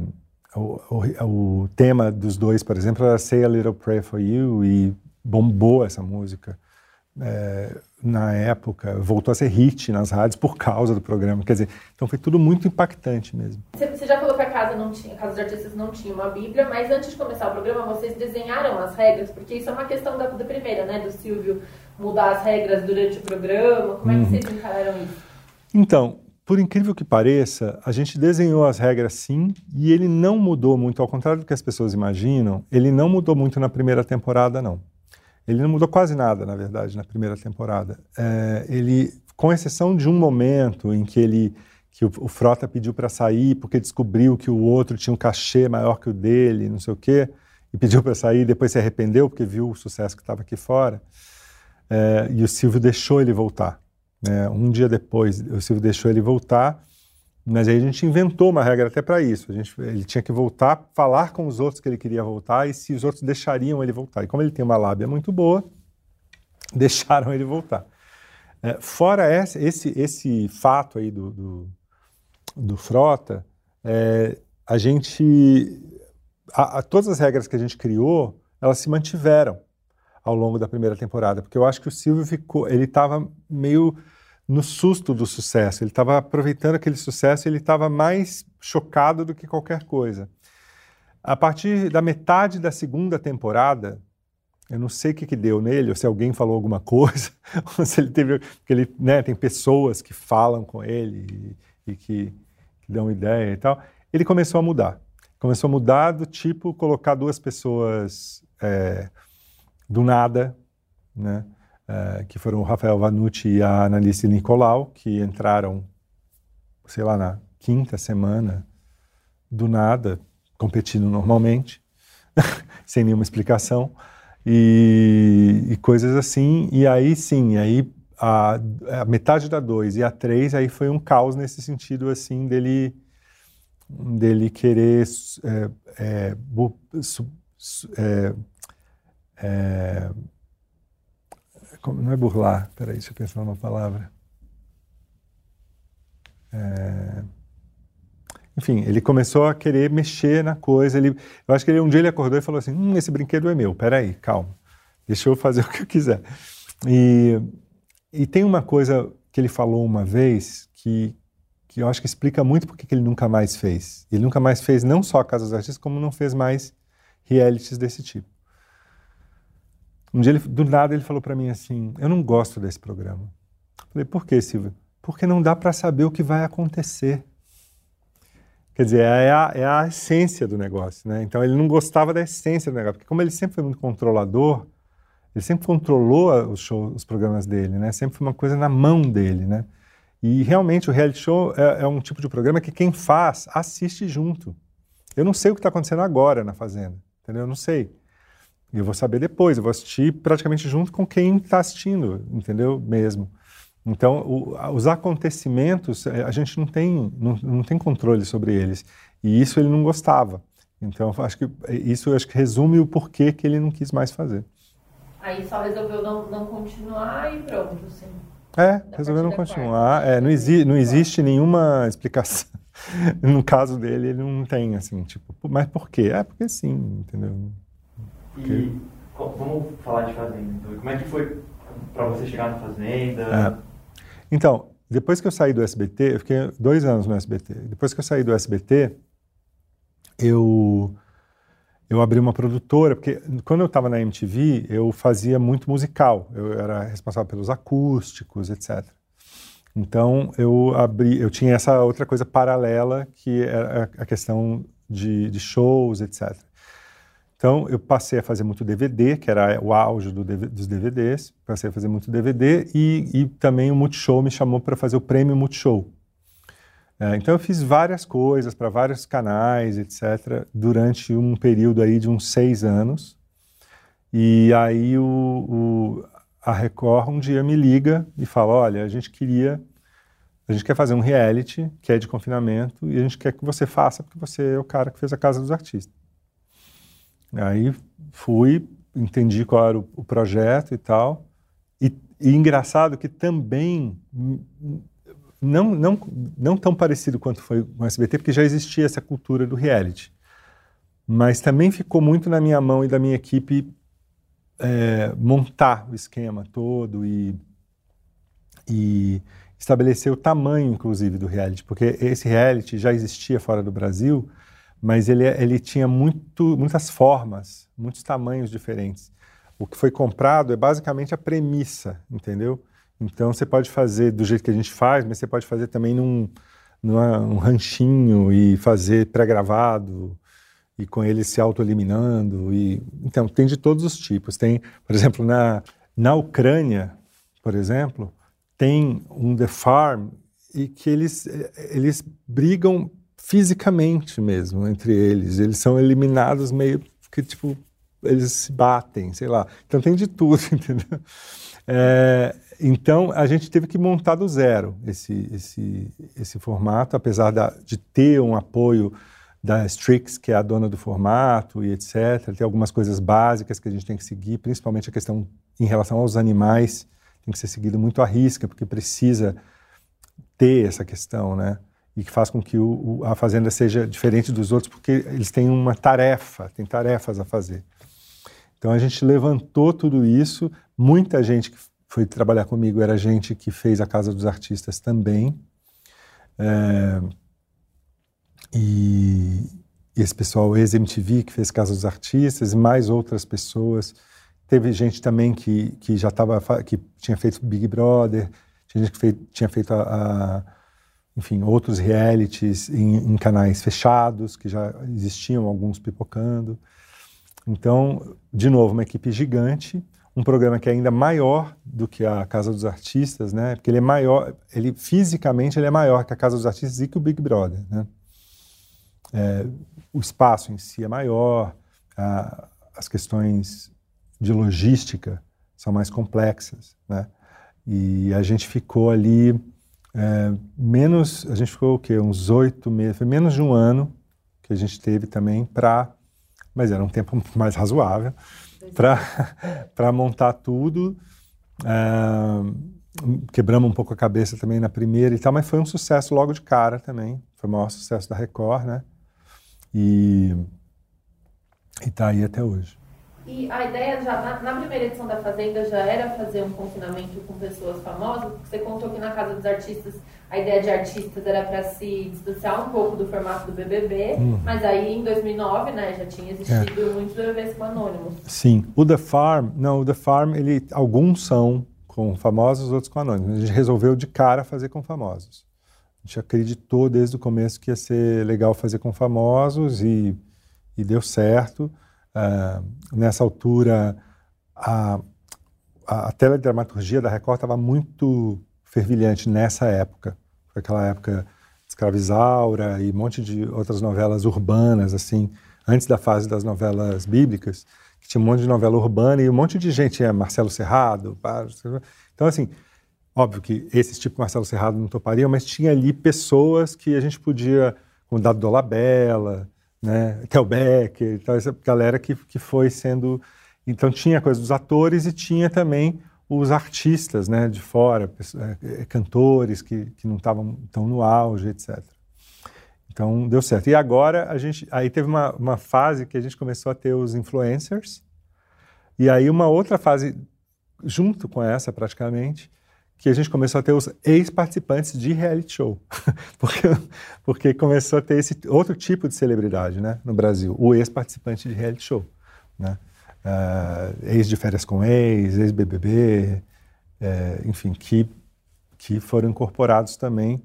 Speaker 5: o, o, o, tema dos dois, por exemplo, era Say a Little Prayer for You, e bombou essa música. É, na época, voltou a ser hit nas rádios por causa do programa. Quer dizer, então foi tudo muito impactante mesmo.
Speaker 7: Você já falou que a casa não tinha, a Casa dos Artistas não tinha uma Bíblia, mas antes de começar o programa, vocês desenharam as regras, porque isso é uma questão da, da primeira, né? Do Silvio mudar as regras durante o programa. Como é que uhum. vocês encararam isso?
Speaker 5: Então, por incrível que pareça, a gente desenhou as regras sim, e ele não mudou muito, ao contrário do que as pessoas imaginam, ele não mudou muito na primeira temporada, não. Ele não mudou quase nada, na verdade, na primeira temporada. É, ele, com exceção de um momento em que ele que o, o Frota pediu para sair porque descobriu que o outro tinha um cachê maior que o dele, não sei o quê, e pediu para sair, depois se arrependeu porque viu o sucesso que estava aqui fora. É, e o Silvio deixou ele voltar. Né? Um dia depois, o Silvio deixou ele voltar mas aí a gente inventou uma regra até para isso. A gente, ele tinha que voltar, falar com os outros que ele queria voltar e se os outros deixariam ele voltar. E como ele tem uma lábia muito boa, deixaram ele voltar. É, fora esse, esse, esse fato aí do, do, do Frota, é, a gente. A, a, todas as regras que a gente criou elas se mantiveram ao longo da primeira temporada, porque eu acho que o Silvio ficou, ele estava meio no susto do sucesso, ele estava aproveitando aquele sucesso, ele estava mais chocado do que qualquer coisa. A partir da metade da segunda temporada, eu não sei o que, que deu nele, ou se alguém falou alguma coisa, ou se ele teve. Porque ele né, tem pessoas que falam com ele e, e que, que, dão ideia e tal. Ele começou a mudar. Começou a mudar do tipo colocar duas pessoas é, do nada, né? É, que foram o Rafael Vanucci e a Annalise Nicolau, que entraram, sei lá, na quinta semana, do nada, competindo normalmente, sem nenhuma explicação e, e coisas assim. E aí sim, aí a, a metade da 2 e a 3, aí foi um caos nesse sentido, assim, dele, dele querer. É, é, é, é, não é burlar, peraí, deixa eu pensar numa palavra. É, enfim, ele começou a querer mexer na coisa. Ele, eu acho que ele, um dia ele acordou e falou assim: hum, esse brinquedo é meu, peraí, calma, deixa eu fazer o que eu quiser. E, e tem uma coisa que ele falou uma vez que, que eu acho que explica muito porque que ele nunca mais fez. Ele nunca mais fez não só a Casa dos Artistas, como não fez mais realities desse tipo. Um dia, ele, do nada, ele falou para mim assim: Eu não gosto desse programa. Falei: Por que, Silvio? Porque não dá para saber o que vai acontecer. Quer dizer, é a, é a essência do negócio, né? Então ele não gostava da essência do negócio, porque como ele sempre foi muito controlador, ele sempre controlou os shows, os programas dele, né? Sempre foi uma coisa na mão dele, né? E realmente o reality show é, é um tipo de programa que quem faz assiste junto. Eu não sei o que está acontecendo agora na Fazenda, entendeu? Eu não sei. Eu vou saber depois, eu vou assistir praticamente junto com quem está assistindo, entendeu? Mesmo. Então, o, os acontecimentos, é, a gente não tem, não, não tem controle sobre eles. E isso ele não gostava. Então, acho que isso acho que resume o porquê que ele não quis mais fazer.
Speaker 7: Aí só resolveu não, não continuar e pronto, assim.
Speaker 5: É, resolveu não continuar. É, não, exi não existe nenhuma explicação. no caso dele, ele não tem, assim, tipo, mas por quê? É porque sim, entendeu?
Speaker 6: E vamos falar de Fazenda. Como é que foi para você chegar na Fazenda? É.
Speaker 5: Então, depois que eu saí do SBT, eu fiquei dois anos no SBT. Depois que eu saí do SBT, eu eu abri uma produtora, porque quando eu estava na MTV, eu fazia muito musical. Eu era responsável pelos acústicos, etc. Então, eu abri, eu tinha essa outra coisa paralela, que era a questão de, de shows, etc. Então, eu passei a fazer muito DVD, que era o auge do, dos DVDs, passei a fazer muito DVD, e, e também o Multishow me chamou para fazer o prêmio Multishow. É, então, eu fiz várias coisas para vários canais, etc., durante um período aí de uns seis anos. E aí o, o, a Record um dia me liga e fala, olha, a gente queria, a gente quer fazer um reality que é de confinamento e a gente quer que você faça porque você é o cara que fez a Casa dos Artistas. Aí fui, entendi qual era o, o projeto e tal. E, e, engraçado que também, não, não, não tão parecido quanto foi com o SBT, porque já existia essa cultura do reality. Mas também ficou muito na minha mão e da minha equipe é, montar o esquema todo e, e estabelecer o tamanho, inclusive, do reality, porque esse reality já existia fora do Brasil, mas ele, ele tinha muito, muitas formas, muitos tamanhos diferentes. O que foi comprado é basicamente a premissa, entendeu? Então você pode fazer do jeito que a gente faz, mas você pode fazer também num, num ranchinho e fazer pré-gravado e com ele se auto-eliminando. E... Então tem de todos os tipos. Tem, por exemplo, na, na Ucrânia, por exemplo, tem um The Farm e que eles, eles brigam fisicamente mesmo entre eles. Eles são eliminados meio que, tipo, eles se batem, sei lá. Então tem de tudo, entendeu? É, então a gente teve que montar do zero esse, esse, esse formato, apesar da, de ter um apoio da Strix, que é a dona do formato e etc. Tem algumas coisas básicas que a gente tem que seguir, principalmente a questão em relação aos animais, tem que ser seguido muito à risca, porque precisa ter essa questão, né? E que faz com que o, a fazenda seja diferente dos outros, porque eles têm uma tarefa, têm tarefas a fazer. Então a gente levantou tudo isso. Muita gente que foi trabalhar comigo era gente que fez a Casa dos Artistas também. É, e, e esse pessoal ex-MTV que fez Casa dos Artistas, e mais outras pessoas. Teve gente também que, que já estava, que tinha feito Big Brother, tinha gente que fei, tinha feito a, a, enfim, outros realities em, em, canais fechados, que já existiam alguns pipocando. Então, de novo, uma equipe gigante, um programa que é ainda maior do que a Casa dos Artistas, né? Porque ele é maior, ele fisicamente ele é maior que a Casa dos Artistas e que o Big Brother, né? É, o espaço em si é maior, a, as questões de logística são mais complexas, né? E a gente ficou ali é, menos, a gente ficou o quê? Uns oito meses, foi menos de um ano que a gente teve também para, mas era um tempo mais razoável para montar tudo. É, quebramos um pouco a cabeça também na primeira e tal, mas foi um sucesso logo de cara também. Foi o maior sucesso da Record, né? E está aí até hoje.
Speaker 7: E a ideia já, na, na, primeira edição da Fazenda já era fazer um confinamento com pessoas famosas, você contou que na Casa dos Artistas a ideia de artistas era para se distanciar um pouco do formato do BBB, uhum. mas aí em 2009, né, já tinha existido é. muitos BBBs com anônimos.
Speaker 5: Sim, o The Farm, não, o The Farm, ele, alguns são com famosos, outros com anônimos. A gente resolveu de cara fazer com famosos. A gente acreditou desde o começo que ia ser legal fazer com famosos e, e deu certo. Uh, nessa altura, a, a, a teledramaturgia da Record estava muito fervilhante nessa época. Foi aquela época de Escravizaura e um monte de outras novelas urbanas, assim, antes da fase das novelas bíblicas, que tinha um monte de novela urbana e um monte de gente, é, Marcelo Serrado, então assim, óbvio que esse tipo Marcelo Serrado não toparia, mas tinha ali pessoas que a gente podia, como Dado Dolabella, né, Becker, então essa galera que, que foi sendo, então tinha a coisa dos atores e tinha também os artistas né, de fora, é, é, cantores que, que não estavam tão no auge, etc. Então deu certo. E agora a gente, aí teve uma, uma fase que a gente começou a ter os influencers, e aí uma outra fase junto com essa praticamente, que a gente começou a ter os ex-participantes de reality show, porque, porque começou a ter esse outro tipo de celebridade, né, no Brasil, o ex-participante de reality show, né uh, ex de férias com ex, ex-BBB, é, enfim, que, que foram incorporados também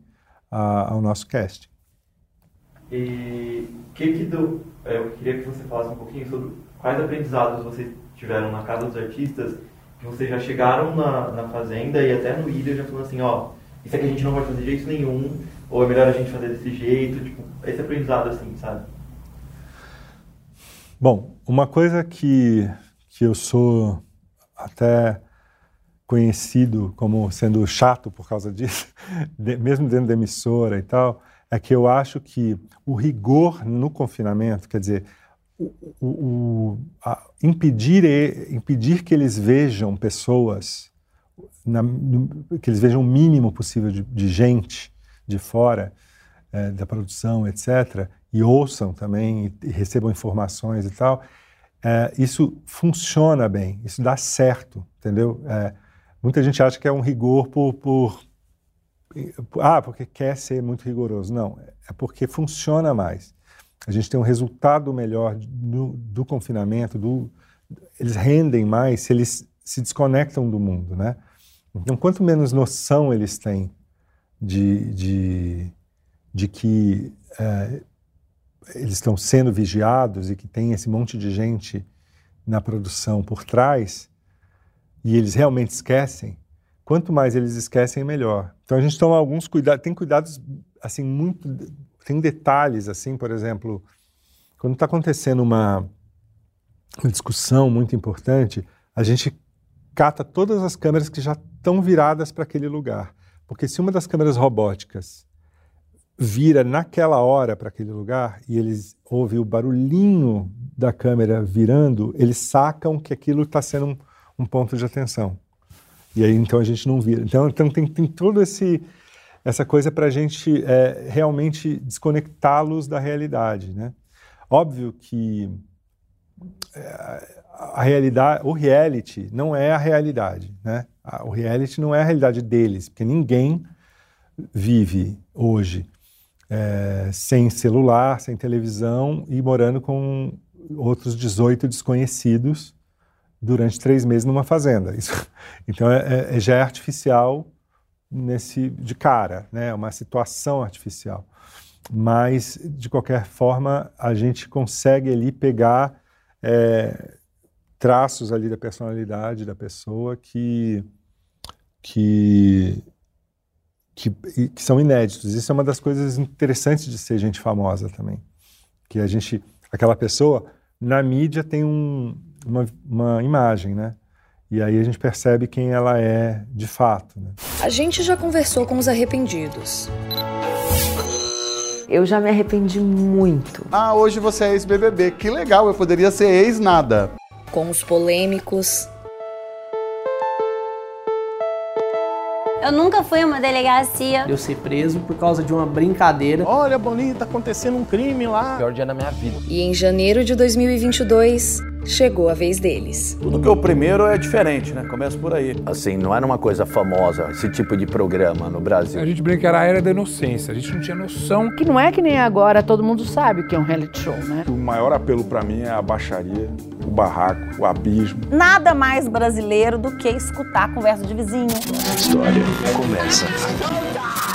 Speaker 5: a, ao nosso casting.
Speaker 6: E que que do, é, eu queria que você falasse um pouquinho sobre quais aprendizados vocês tiveram na Casa dos Artistas, vocês já chegaram na, na Fazenda e até no Ilha já falando assim, ó, isso aqui a gente não vai fazer de jeito nenhum, ou é melhor a gente fazer desse jeito, tipo, esse aprendizado assim, sabe?
Speaker 5: Bom, uma coisa que, que eu sou até conhecido como sendo chato por causa disso, de, mesmo dentro da emissora e tal, é que eu acho que o rigor no confinamento, quer dizer, o, o, a, impedir, impedir que eles vejam pessoas, na, que eles vejam o mínimo possível de, de gente de fora é, da produção, etc., e ouçam também e, e recebam informações e tal, é, isso funciona bem, isso dá certo, entendeu? É, muita gente acha que é um rigor por, por, ah, porque quer ser muito rigoroso. Não, é porque funciona mais. A gente tem um resultado melhor do, do confinamento, do, eles rendem mais se eles se desconectam do mundo, né? Então, quanto menos noção eles têm de, de, de que é, eles estão sendo vigiados e que tem esse monte de gente na produção por trás e eles realmente esquecem, quanto mais eles esquecem, melhor. Então a gente toma alguns cuidados, tem cuidados assim muito, tem detalhes assim, por exemplo, quando está acontecendo uma, uma discussão muito importante, a gente cata todas as câmeras que já estão viradas para aquele lugar, porque se uma das câmeras robóticas vira naquela hora para aquele lugar e eles ouvem o barulhinho da câmera virando, eles sacam que aquilo está sendo um, um, ponto de atenção. E aí então a gente não vira. Então, então tem, tem toda esse essa coisa para a gente é, realmente desconectá-los da realidade, né? Óbvio que é, a realidade, o reality não é a realidade, né? O reality não é a realidade deles, porque ninguém vive hoje é, sem celular, sem televisão e morando com outros 18 desconhecidos durante três meses numa fazenda. Isso, então é, é, já é artificial nesse de cara, né? Uma situação artificial. Mas de qualquer forma a gente consegue ali pegar é, traços ali da personalidade da pessoa que que, que que são inéditos. Isso é uma das coisas interessantes de ser gente famosa também, que a gente aquela pessoa na mídia tem um, uma, uma imagem, né? E aí a gente percebe quem ela é de fato. Né?
Speaker 8: A gente já conversou com os arrependidos.
Speaker 9: Eu já me arrependi muito.
Speaker 10: Ah, hoje você é ex-BBB. Que legal, eu poderia ser ex-nada.
Speaker 8: Com os polêmicos.
Speaker 11: Eu nunca fui a uma delegacia.
Speaker 12: Eu ser preso por causa de uma brincadeira.
Speaker 3: Olha, Boninho, tá acontecendo um crime lá.
Speaker 2: Pior dia da minha vida.
Speaker 8: E em janeiro de 2022, chegou a vez deles.
Speaker 13: Tudo que é o primeiro é diferente, né? Começa por aí.
Speaker 14: Assim, não era uma coisa famosa esse tipo de programa no Brasil.
Speaker 2: A gente brinca que era a era da inocência, a gente não tinha noção.
Speaker 15: Que não é que nem agora todo mundo sabe que é um reality show, né?
Speaker 16: O maior apelo para mim é a baixaria, o barraco, o abismo.
Speaker 17: Nada mais brasileiro do que escutar a conversa de vizinho.
Speaker 1: A história começa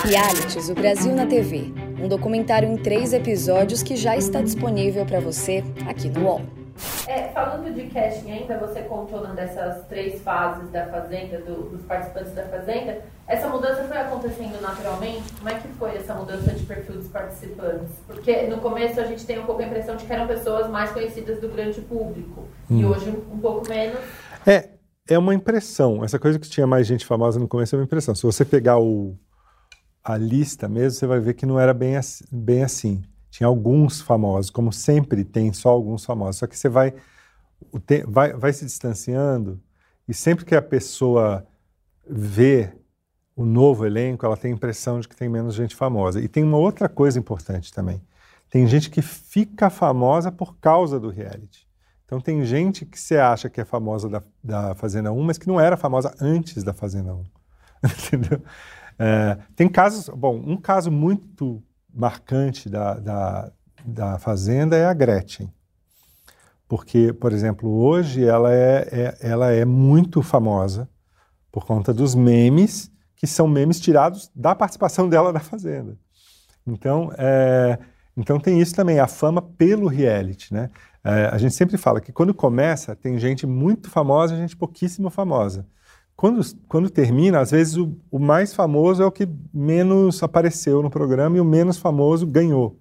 Speaker 8: Realities, o Brasil na TV. Um documentário em três episódios que já está disponível para você aqui no UOL.
Speaker 7: É, falando de casting ainda, você contou uma dessas três fases da Fazenda, do, dos participantes da Fazenda. Essa mudança foi acontecendo naturalmente? Como é que foi essa mudança de perfil dos participantes? Porque no começo a gente tem um pouco a impressão de que eram pessoas mais conhecidas do grande público. Hum. E hoje um pouco menos.
Speaker 5: É, é uma impressão. Essa coisa que tinha mais gente famosa no começo é uma impressão. Se você pegar o, a lista mesmo, você vai ver que não era bem, bem assim tinha alguns famosos, como sempre tem só alguns famosos. Só que você vai, vai, vai se distanciando e sempre que a pessoa vê o novo elenco, ela tem a impressão de que tem menos gente famosa. E tem uma outra coisa importante também. Tem gente que fica famosa por causa do reality. Então tem gente que você acha que é famosa da, da Fazenda 1, mas que não era famosa antes da Fazenda 1. Entendeu? É, tem casos, bom, um caso muito marcante da, da, da Fazenda é a Gretchen. Porque, por exemplo, hoje ela é, é, ela é muito famosa por conta dos memes, que são memes tirados da participação dela na Fazenda. Então, é, então tem isso também, a fama pelo reality. Né? É, a gente sempre fala que quando começa, tem gente muito famosa e gente pouquíssimo famosa. Quando, quando termina, às vezes o, o, mais famoso é o que menos apareceu no programa e o menos famoso ganhou,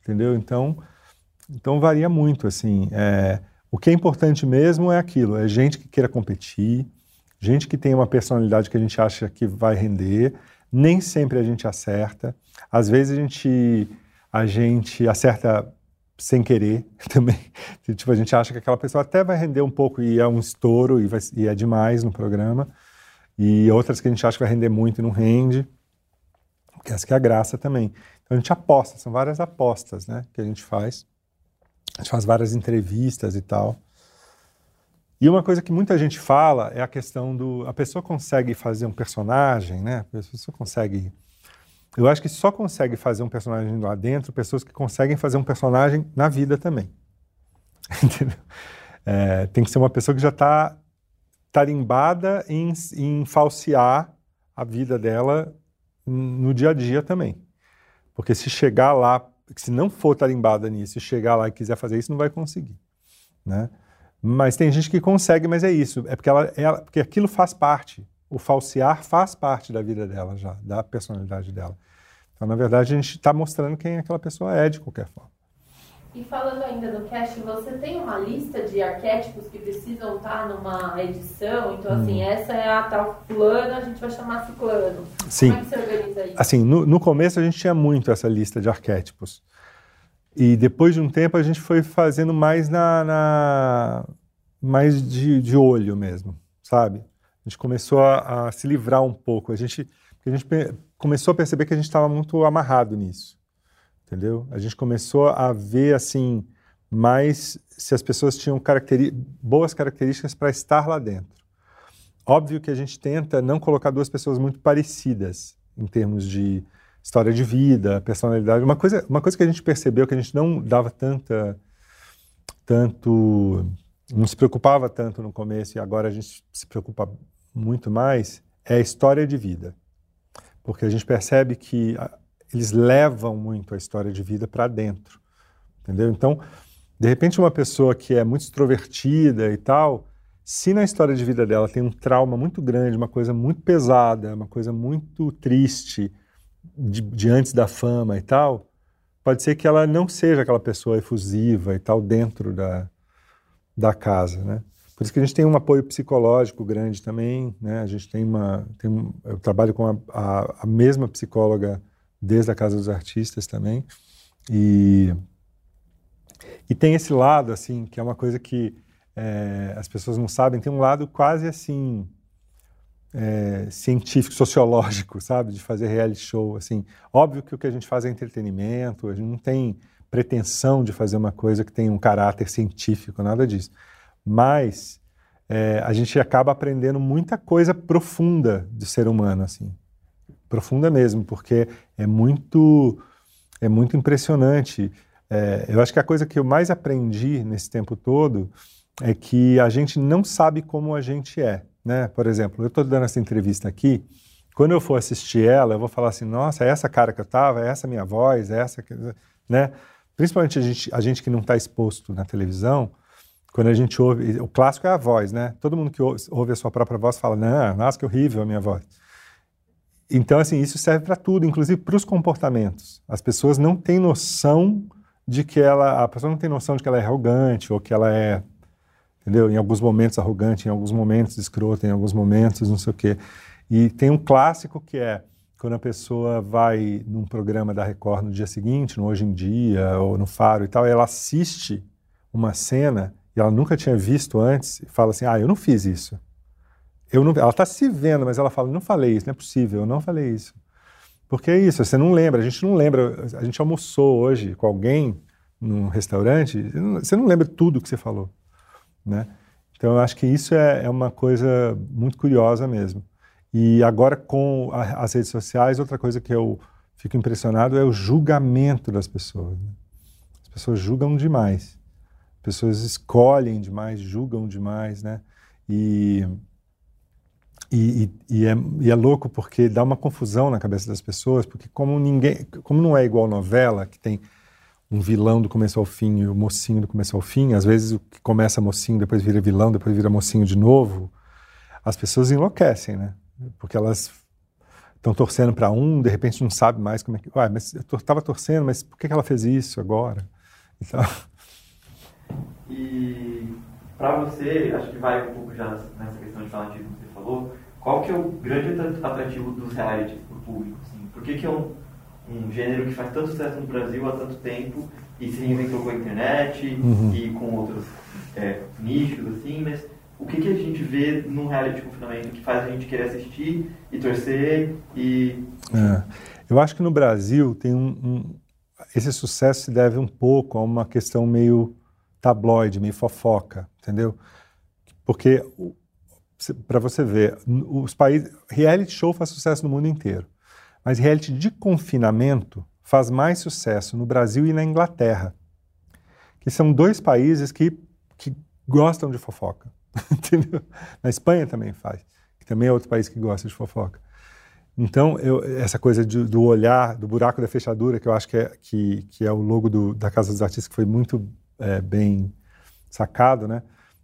Speaker 5: entendeu? Então, então varia muito, assim. É, o que é importante mesmo é aquilo, é gente que queira competir, gente que tem uma personalidade que a gente acha que vai render. Nem sempre a gente acerta. Às vezes a gente, a gente acerta sem querer também. tipo, a gente acha que aquela pessoa até vai render um pouco e é um estouro e, vai, e é demais no programa. E outras que a gente acha que vai render muito e não rende. Que essa que é a graça também. Então a gente aposta, são várias apostas né, que a gente faz. A gente faz várias entrevistas e tal. E uma coisa que muita gente fala é a questão do. A pessoa consegue fazer um personagem, né? A pessoa consegue eu acho que só consegue fazer um personagem lá dentro pessoas que conseguem fazer um personagem na vida também. Entendeu? É, tem que ser uma pessoa que já está tarimbada em, em falsear a vida dela no dia a dia também. Porque se chegar lá, se não for tarimbada nisso, se chegar lá e quiser fazer isso, não vai conseguir. Né? Mas tem gente que consegue, mas é isso. É porque, ela, ela, porque aquilo faz parte o falsear faz parte da vida dela já, da personalidade dela. Então, na verdade, a gente está mostrando quem aquela pessoa é de qualquer forma.
Speaker 7: E falando ainda do casting, você tem uma lista de arquétipos que precisam estar numa edição? Então, assim, hum. essa é a tal fulano, a gente vai chamar ciclano.
Speaker 5: Sim.
Speaker 7: Como é que você organiza isso?
Speaker 5: Assim, no, no começo a gente tinha muito essa lista de arquétipos. E depois de um tempo a gente foi fazendo mais na, na mais de, de olho mesmo, sabe? A gente começou a, a se livrar um pouco. A gente, a gente começou a perceber que a gente estava muito amarrado nisso, entendeu? A gente começou a ver assim mas se as pessoas tinham boas características para estar lá dentro. Óbvio que a gente tenta não colocar duas pessoas muito parecidas em termos de história de vida, personalidade. Uma coisa, uma coisa que a gente percebeu que a gente não dava tanta, tanto, não se preocupava tanto no começo e agora a gente se preocupa muito mais é a história de vida, porque a gente percebe que eles levam muito a história de vida para dentro, entendeu? Então, de repente, uma pessoa que é muito extrovertida e tal, se na história de vida dela tem um trauma muito grande, uma coisa muito pesada, uma coisa muito triste antes da fama e tal, pode ser que ela não seja aquela pessoa efusiva e tal dentro da, da casa, né? Por isso que a gente tem um apoio psicológico grande também, né? A gente tem uma, tem, eu trabalho com a, a, a mesma psicóloga desde a Casa dos Artistas também. E, e tem esse lado, assim, que é uma coisa que é, as pessoas não sabem, tem um lado quase assim. É, científico, sociológico, sabe, de fazer reality show, assim, óbvio que o que a gente faz é entretenimento, a gente não tem pretensão de fazer uma coisa que tem um caráter científico, nada disso, mas é, a gente acaba aprendendo muita coisa profunda de ser humano, assim, profunda mesmo, porque é muito, é muito impressionante. É, eu acho que a coisa que eu mais aprendi nesse tempo todo é que a gente não sabe como a gente é. Né? Por exemplo, eu estou dando essa entrevista aqui, quando eu for assistir ela, eu vou falar assim, nossa, é essa cara que eu estava, é essa minha voz, é essa... Né? Principalmente a gente, a gente que não está exposto na televisão, quando a gente ouve... O clássico é a voz, né? Todo mundo que ouve, a sua própria voz fala, não, nossa, que horrível a minha voz. Então, assim, isso serve para tudo, inclusive para os comportamentos. As pessoas não têm noção de que ela, a pessoa não tem noção de que ela é arrogante ou que ela é, entendeu? Em alguns momentos arrogante, em alguns momentos escrota, em alguns momentos não sei o quê. E tem um clássico que é quando a pessoa vai num programa da Record no dia seguinte, no Hoje em Dia ou no Faro e tal, e ela assiste uma cena e ela nunca tinha visto antes e fala assim: "Ah, eu não fiz isso". Eu não, ela está se vendo, mas ela fala, não falei isso, não é possível, eu não falei isso. Porque é isso, você não lembra, a gente não lembra, a gente almoçou hoje com alguém num restaurante, você não lembra tudo que você falou, né? Então eu acho que isso é, é uma coisa muito curiosa mesmo. E agora com a, as redes sociais, outra coisa que eu fico impressionado é o julgamento das pessoas. Né? As pessoas julgam demais, pessoas escolhem demais, julgam demais, né? E e, e, é, e, é, louco porque dá uma confusão na cabeça das pessoas, porque como ninguém, como não é igual novela, que tem um vilão do começo ao fim e o mocinho do começo ao fim, às vezes o que começa mocinho, depois vira vilão, depois vira mocinho de novo, as pessoas enlouquecem, né? Porque elas estão torcendo para um, de repente não sabe mais como é que. Ué, mas eu estava torcendo, mas por que, que ela fez isso agora?
Speaker 6: Então... E para você, acho que vai um pouco já nessa questão de fanatismo que você falou, qual que é o grande atrativo dos realities para o público? Assim? Por que, que é um, um gênero que faz tanto sucesso no Brasil há tanto tempo e se reinventou com a internet uhum. e com outros é, nichos, assim, mas o que, que a gente vê num reality de confinamento que faz a gente querer assistir e torcer e...
Speaker 5: É. Eu acho que no Brasil tem um, um, esse sucesso se deve um pouco a uma questão meio tabloide, meio fofoca, entendeu? Porque para você ver, os países, reality show faz sucesso no mundo inteiro, mas reality de confinamento faz mais sucesso no Brasil e na Inglaterra, que são dois países que, que gostam de fofoca, entendeu? Na Espanha também faz, que também é outro país que gosta de fofoca. Então, eu, essa coisa de, do olhar, do buraco da fechadura, que eu acho que é, que, que é o logo do, da Casa dos Artistas, que foi muito é, bem sacado, né?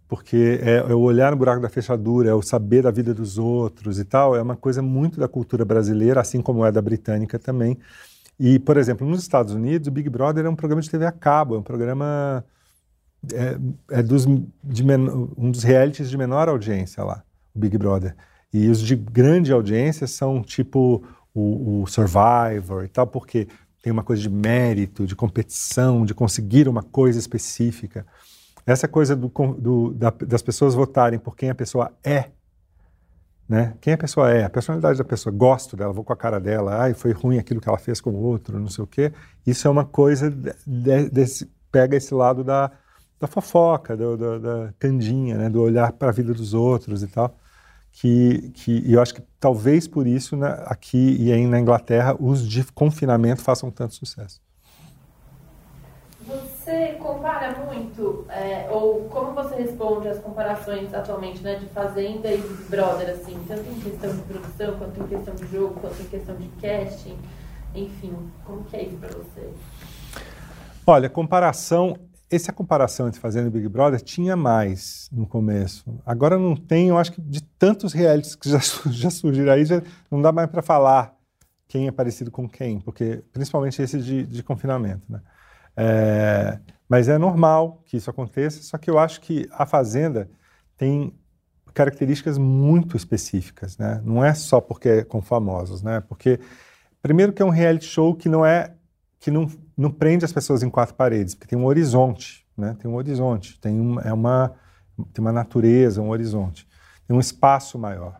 Speaker 5: porque é, é, o olhar no buraco da fechadura, é o saber da vida dos outros e tal, é uma coisa muito da cultura brasileira, assim como é da britânica também. E, por exemplo, nos Estados Unidos, o Big Brother é um programa de TV a cabo, é um programa é, é dos, de um dos realities de menor audiência lá, o Big Brother. E os de grande audiência são tipo o, o Survivor e tal, porque tem uma coisa de mérito, de competição, de conseguir uma coisa específica. Essa coisa do, do, da, das pessoas votarem por quem a pessoa é, né? Quem a pessoa é, a personalidade da pessoa, gosto dela, vou com a cara dela, ai, foi ruim aquilo que ela fez com o outro, não sei o quê. Isso é uma coisa de, desse pega esse lado da, da fofoca, do, do, da candinha, né, do olhar para a vida dos outros e tal. Que, que eu acho que talvez por isso né, aqui e aí na Inglaterra os de confinamento façam tanto sucesso.
Speaker 7: Você compara muito, é, ou como você responde às comparações atualmente né, de Fazenda e Big Brother, assim, tanto em questão de produção, quanto em questão de jogo, quanto em questão de casting, enfim, como que é isso para você?
Speaker 5: Olha, comparação, essa comparação entre Fazenda e Big Brother tinha mais no começo. Agora não tem, eu acho que de tantos realities que já, já surgiram aí, já não dá mais para falar quem é parecido com quem, porque principalmente esse de, de confinamento, né? É, mas é normal que isso aconteça, só que eu acho que a Fazenda tem características muito específicas, né? Não é só porque é com famosos, né? Porque primeiro que é um reality show que não é que não, não prende as pessoas em quatro paredes, porque tem um horizonte, né? Tem um horizonte, tem uma, é uma tem uma natureza, um horizonte, tem um espaço maior.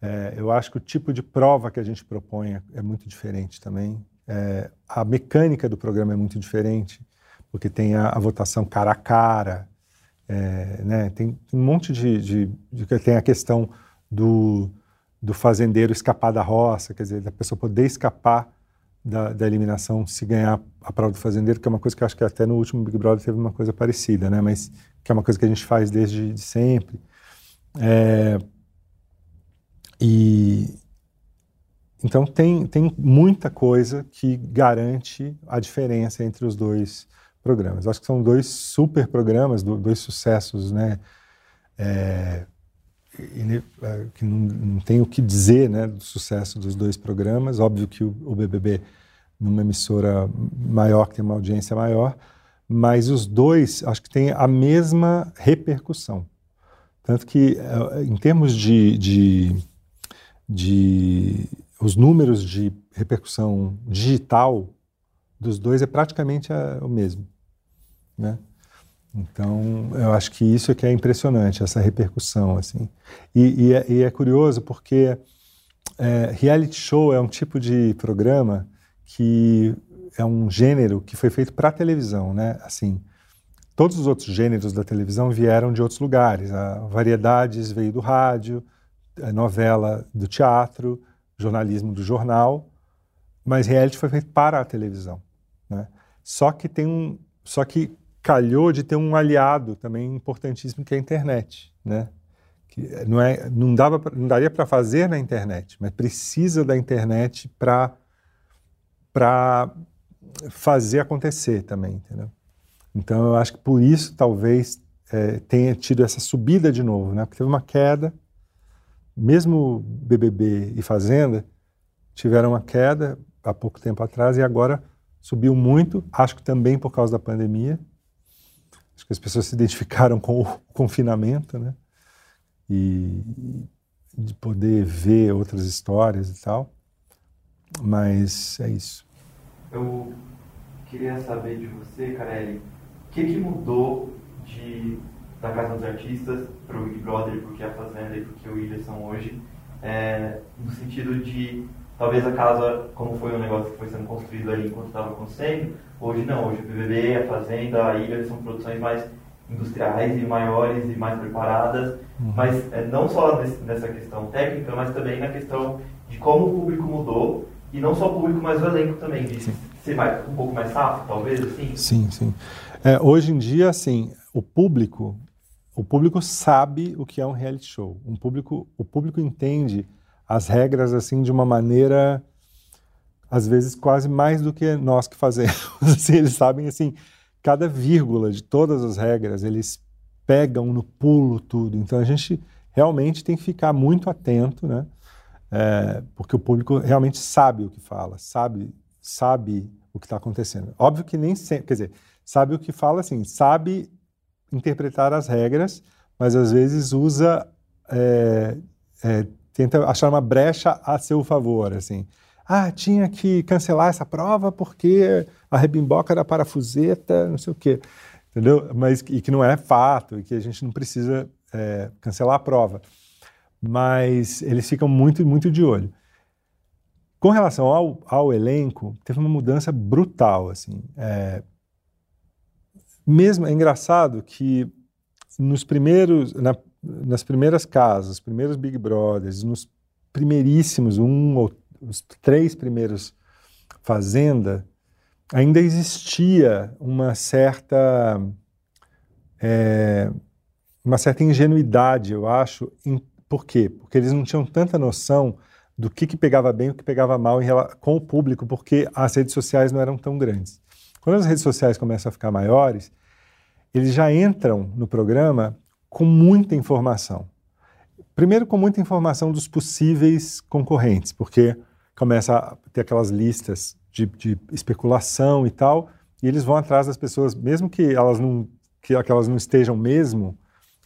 Speaker 5: É, eu acho que o tipo de prova que a gente propõe é, é muito diferente também. É, a mecânica do programa é muito diferente, porque tem a, a votação cara a cara, é, né? tem, um monte de, de, de, Tem a questão do, do fazendeiro escapar da roça, quer dizer, da pessoa poder escapar da, da, eliminação se ganhar a prova do fazendeiro, que é uma coisa que eu acho que até no último Big Brother teve uma coisa parecida, né? mas que é uma coisa que a gente faz desde de sempre. É, e, então tem, tem muita coisa que garante a diferença entre os dois programas. Acho que são dois super programas, dois sucessos, né? É, que não, não tem o que dizer né, do sucesso dos dois programas. Óbvio que o, o BBB, numa emissora maior, que tem uma audiência maior, mas os dois acho que têm a mesma repercussão. Tanto que, é, em termos de, de, de os números de repercussão digital dos dois é praticamente a, o mesmo, né? Então, eu acho que isso é que é impressionante, essa repercussão, assim. E, e, é, e é, curioso porque é, reality show é um tipo de programa que é um gênero que foi feito para televisão, né? Assim, todos os outros gêneros da televisão vieram de outros lugares. A variedades veio do rádio, a novela do teatro, jornalismo do jornal, mas reality foi feito para a televisão. Né? Só que tem um, só que calhou de ter um aliado também importantíssimo que é a internet, né? Que não é, não dava, não daria para fazer na internet, mas precisa da internet para para fazer acontecer também, entendeu? Então eu acho que por isso talvez é, tenha tido essa subida de novo, né? Porque teve uma queda mesmo BBB e Fazenda tiveram uma queda há pouco tempo atrás e agora subiu muito, acho que também por causa da pandemia. Acho que as pessoas se identificaram com o confinamento, né? E de poder ver outras histórias e tal. Mas é isso.
Speaker 6: Eu queria saber de você, Carelli, o que, que mudou de da Casa dos Artistas para o Big Brother, porque a Fazenda e porque o Whindersson hoje, é, no sentido de talvez a casa, como foi um negócio que foi sendo construído ali enquanto estava acontecendo, hoje não, hoje o BBB, a Fazenda, a Ilha são produções mais industriais e maiores e mais preparadas, uhum. mas é, não só desse, nessa questão técnica, mas também na questão de como o público mudou, e não só o público, mas o elenco também, de sim. ser mais, um pouco mais safo, talvez, assim?
Speaker 5: Sim, sim. É, hoje em dia, assim, o público o público sabe o que é um reality show. Um público, o público entende as regras assim de uma maneira às vezes quase mais do que nós que fazemos. assim, eles sabem assim cada vírgula de todas as regras, eles pegam no pulo tudo. Então a gente realmente tem que ficar muito atento, né? É, porque o público realmente sabe o que fala, sabe, sabe o que está acontecendo. Óbvio que nem sempre, quer dizer, sabe o que fala, assim, sabe interpretar as regras, mas às vezes usa, é, é, tenta achar uma brecha a seu favor, assim. Ah, tinha que cancelar essa prova porque a rebimboca era parafuseta, não sei o quê, entendeu? Mas e que não é fato e que a gente não precisa é, cancelar a prova. Mas eles ficam muito, muito de olho. Com relação ao, ao elenco, teve uma mudança brutal, assim. É, mesmo é engraçado que nos primeiros, na, nas primeiras casas, os primeiros Big Brothers, nos primeiríssimos, um ou os três primeiros Fazenda, ainda existia uma certa é, uma certa ingenuidade, eu acho. Em, por quê? Porque eles não tinham tanta noção do que, que pegava bem e o que pegava mal em, com o público, porque as redes sociais não eram tão grandes. Quando as redes sociais começam a ficar maiores, eles já entram no programa com muita informação. Primeiro, com muita informação dos possíveis concorrentes, porque começa a ter aquelas listas de, de especulação e tal, e eles vão atrás das pessoas, mesmo que elas não, que, que elas não estejam mesmo,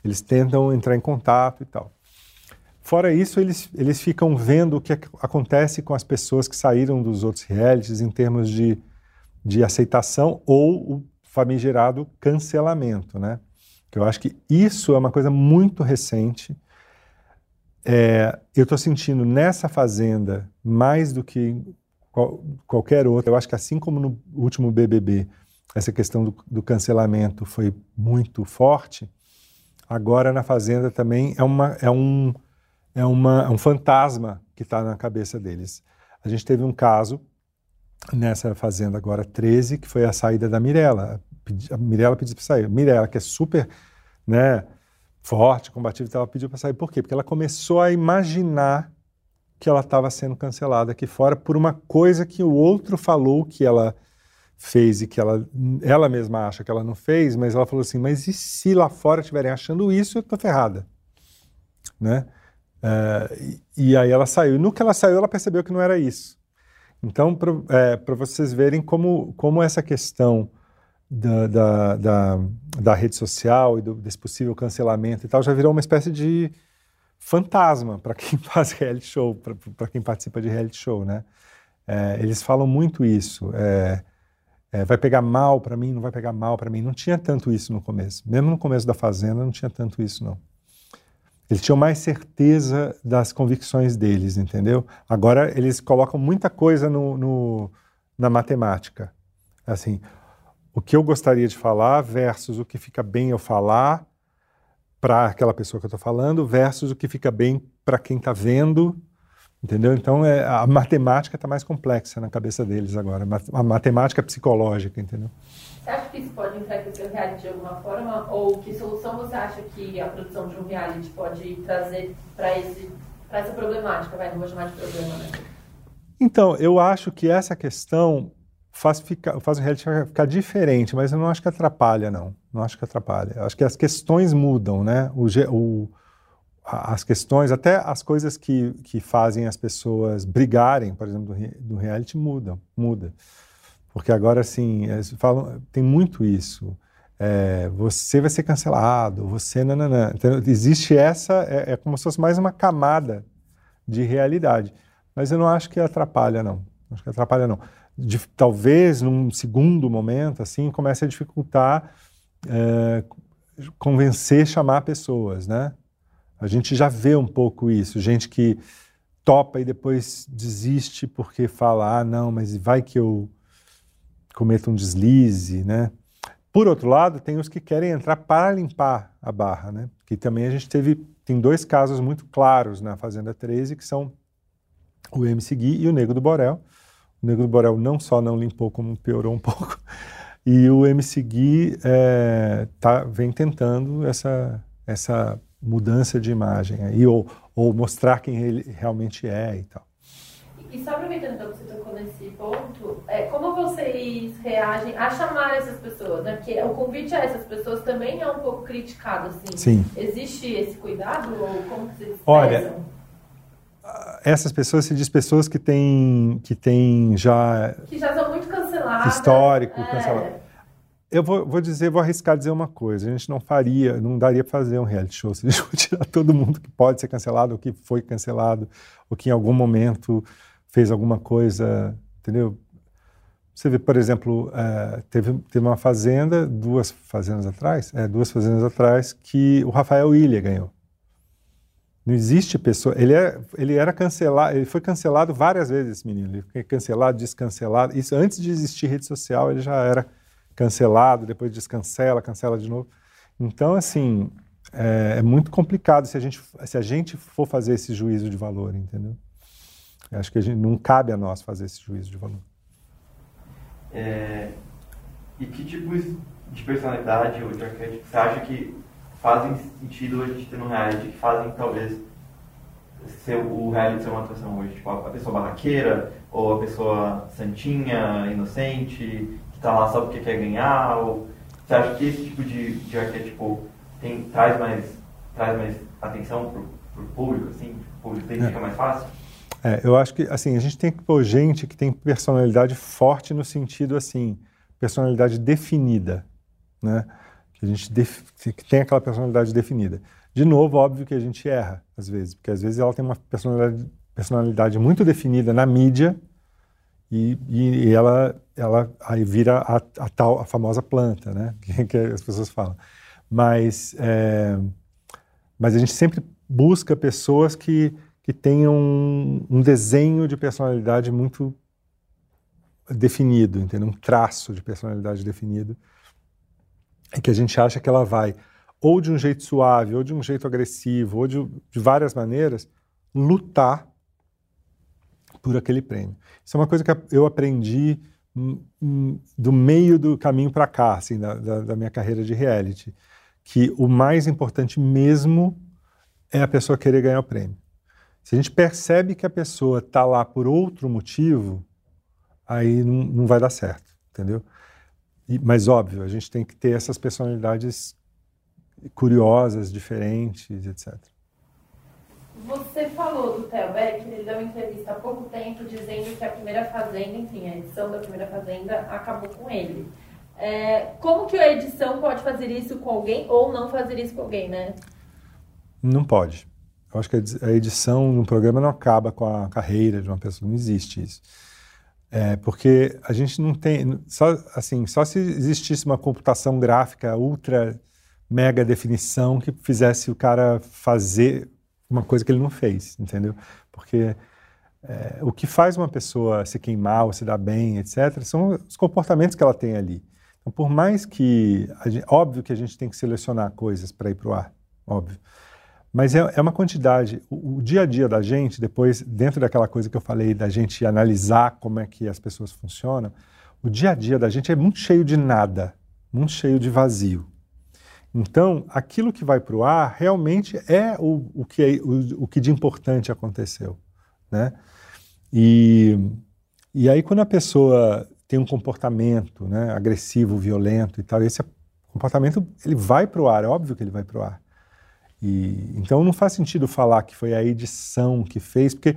Speaker 5: eles tentam entrar em contato e tal. Fora isso, eles, eles ficam vendo o que acontece com as pessoas que saíram dos outros realities em termos de, de aceitação ou o famigerado cancelamento, né? Eu acho que isso é uma coisa muito recente. É, eu estou sentindo nessa fazenda mais do que qual, qualquer outra. Eu acho que assim como no último BBB, essa questão do, do cancelamento foi muito forte. Agora na fazenda também é uma é um é, uma, é um fantasma que está na cabeça deles. A gente teve um caso nessa fazenda agora 13, que foi a saída da Mirella. A Mirella pediu para sair. Mirella, que é super né, forte, combativa, ela pediu para sair. Por quê? Porque ela começou a imaginar que ela estava sendo cancelada aqui fora por uma coisa que o outro falou que ela fez e que ela, ela mesma acha que ela não fez, mas ela falou assim, mas e se lá fora estiverem achando isso, eu estou ferrada, né? Uh, e, e, aí ela saiu. No que ela saiu, ela percebeu que não era isso. Então, para é, vocês verem como, como essa questão da, da, da, da rede social e do, desse possível cancelamento e tal já virou uma espécie de fantasma para quem faz reality show, para quem participa de reality show, né? É, eles falam muito isso. É, é, vai pegar mal para mim, não vai pegar mal para mim. Não tinha tanto isso no começo. Mesmo no começo da Fazenda, não tinha tanto isso, não. Eles tinham mais certeza das convicções deles, entendeu? Agora eles colocam muita coisa no, no, na matemática. Assim, o que eu gostaria de falar versus o que fica bem eu falar para aquela pessoa que eu estou falando versus o que fica bem para quem está vendo, entendeu? Então é, a matemática está mais complexa na cabeça deles agora, a matemática psicológica, entendeu?
Speaker 7: Você acha que isso pode enfraquecer o reality de alguma forma? Ou que solução você acha que a produção de um reality pode trazer para essa problemática? Vai, não vou chamar de problema, né?
Speaker 5: Então, eu acho que essa questão faz, faz o reality ficar diferente, mas eu não acho que atrapalha, não. Não acho que atrapalha. Eu acho que as questões mudam, né? O, o, as questões, até as coisas que, que fazem as pessoas brigarem, por exemplo, do, do reality, mudam, muda. Porque agora, assim, falam, tem muito isso. É, você vai ser cancelado, você nananã. Então, existe essa, é, é, como se fosse mais uma camada de realidade. Mas eu não acho que atrapalha, não acho que atrapalha, não. De, talvez, num segundo momento, assim, comece a dificultar é, convencer, chamar pessoas, né? A gente já vê um pouco isso, gente que topa e depois desiste porque fala, ah, não, mas vai que eu cometa um deslize, né? Por outro lado, tem os que querem entrar para limpar a barra, né? Que também a gente teve, tem dois casos muito claros na Fazenda 13, que são o MC Gui e o Nego do Borel. O Nego do Borel não só não limpou, como piorou um pouco. E o MC Gui é, tá, vem tentando essa, essa mudança de imagem aí, ou, ou mostrar quem ele realmente é e tal.
Speaker 7: E só aproveitando então que você tocou nesse ponto, é, como vocês reagem a chamar essas pessoas? Né? Porque o convite a essas pessoas também é um pouco criticado, assim.
Speaker 5: Sim.
Speaker 7: Existe esse cuidado ou como vocês
Speaker 5: Olha, pensam? Essas pessoas se diz pessoas que têm que têm já
Speaker 7: que já são muito canceladas
Speaker 5: histórico é. cancelado eu vou, vou, dizer vou arriscar dizer uma coisa a gente não faria não daria para fazer um reality show se a gente for tirar todo mundo que pode ser cancelado ou que foi cancelado ou que em algum momento fez alguma coisa, entendeu? Você vê, por exemplo, é, teve, teve uma fazenda, duas fazendas atrás, é, duas fazendas atrás, que o Rafael Ilha ganhou. Não existe pessoa. Ele, é, ele era cancelado, ele foi cancelado várias vezes, esse menino. Ele foi cancelado, descancelado. Isso antes de existir rede social, ele já era cancelado, depois descancela, cancela de novo. Então, assim, é, é, muito complicado se a, gente, se a gente for fazer esse juízo de valor, entendeu? Eu acho que gente, não cabe a nós fazer esse juízo de valor.
Speaker 6: É, e que tipos de personalidade ou de arquétipo você acha que fazem sentido a gente ter no reality, que fazem talvez ser o reality ser uma atração hoje? Tipo, a pessoa barraqueira, ou a pessoa santinha, inocente, que está lá só porque quer ganhar? Ou você acha que esse tipo de, de arquétipo tem, traz, mais, traz mais atenção para o público, assim? O público tem, é. fica mais fácil?
Speaker 5: É, eu acho que assim a gente tem que pôr gente que tem personalidade forte no sentido assim personalidade definida, né? Que a gente que tem aquela personalidade definida. De novo, óbvio que a gente erra às vezes, porque às vezes ela tem uma personalidade, personalidade muito definida na mídia e, e, ela, ela aí vira a, a, tal, a famosa planta, né? Que, que as pessoas falam. Mas, é, mas a gente sempre busca pessoas que, que tenham um, um desenho de personalidade muito definido, entendeu? Um traço de personalidade definido, que a gente acha que ela vai ou de um jeito suave, ou de um jeito agressivo, ou de, de várias maneiras, lutar por aquele prêmio. Isso é uma coisa que eu aprendi hum, hum, do meio do caminho para cá, assim, da, da, da, minha carreira de reality, que o mais importante mesmo é a pessoa querer ganhar o prêmio. Se a gente percebe que a pessoa está lá por outro motivo, aí não, não vai dar certo, entendeu? E, mas óbvio, a gente tem que ter essas personalidades curiosas, diferentes, etc.
Speaker 7: Você falou do Theo Beck, ele deu uma entrevista há pouco tempo dizendo que a primeira Fazenda, enfim, a edição da primeira Fazenda acabou com ele. É, como que a edição pode fazer isso com alguém ou não fazer isso com alguém, né?
Speaker 5: Não pode. Eu acho que a edição no programa não acaba com a carreira de uma pessoa, não existe isso. É, porque a gente não tem, só assim, só se existisse uma computação gráfica ultra mega definição que fizesse o cara fazer uma coisa que ele não fez, entendeu? Porque é, o que faz uma pessoa se queimar ou se dar bem, etc., são os comportamentos que ela tem ali. Então, por mais que. Gente, óbvio que a gente tem que selecionar coisas para ir para o ar, óbvio. Mas é, é uma quantidade. O, o, dia a dia da gente, depois, dentro daquela coisa que eu falei, da gente analisar como é que as pessoas funcionam, o dia a dia da gente é muito cheio de nada, muito cheio de vazio. Então, aquilo que vai para o ar realmente é o, o, que, é, o, o que de importante aconteceu. Né? E, e aí, quando a pessoa tem um comportamento né, agressivo, violento e tal, esse comportamento ele vai para o ar, é óbvio que ele vai para o ar. E, então, não faz sentido falar que foi a edição que fez, porque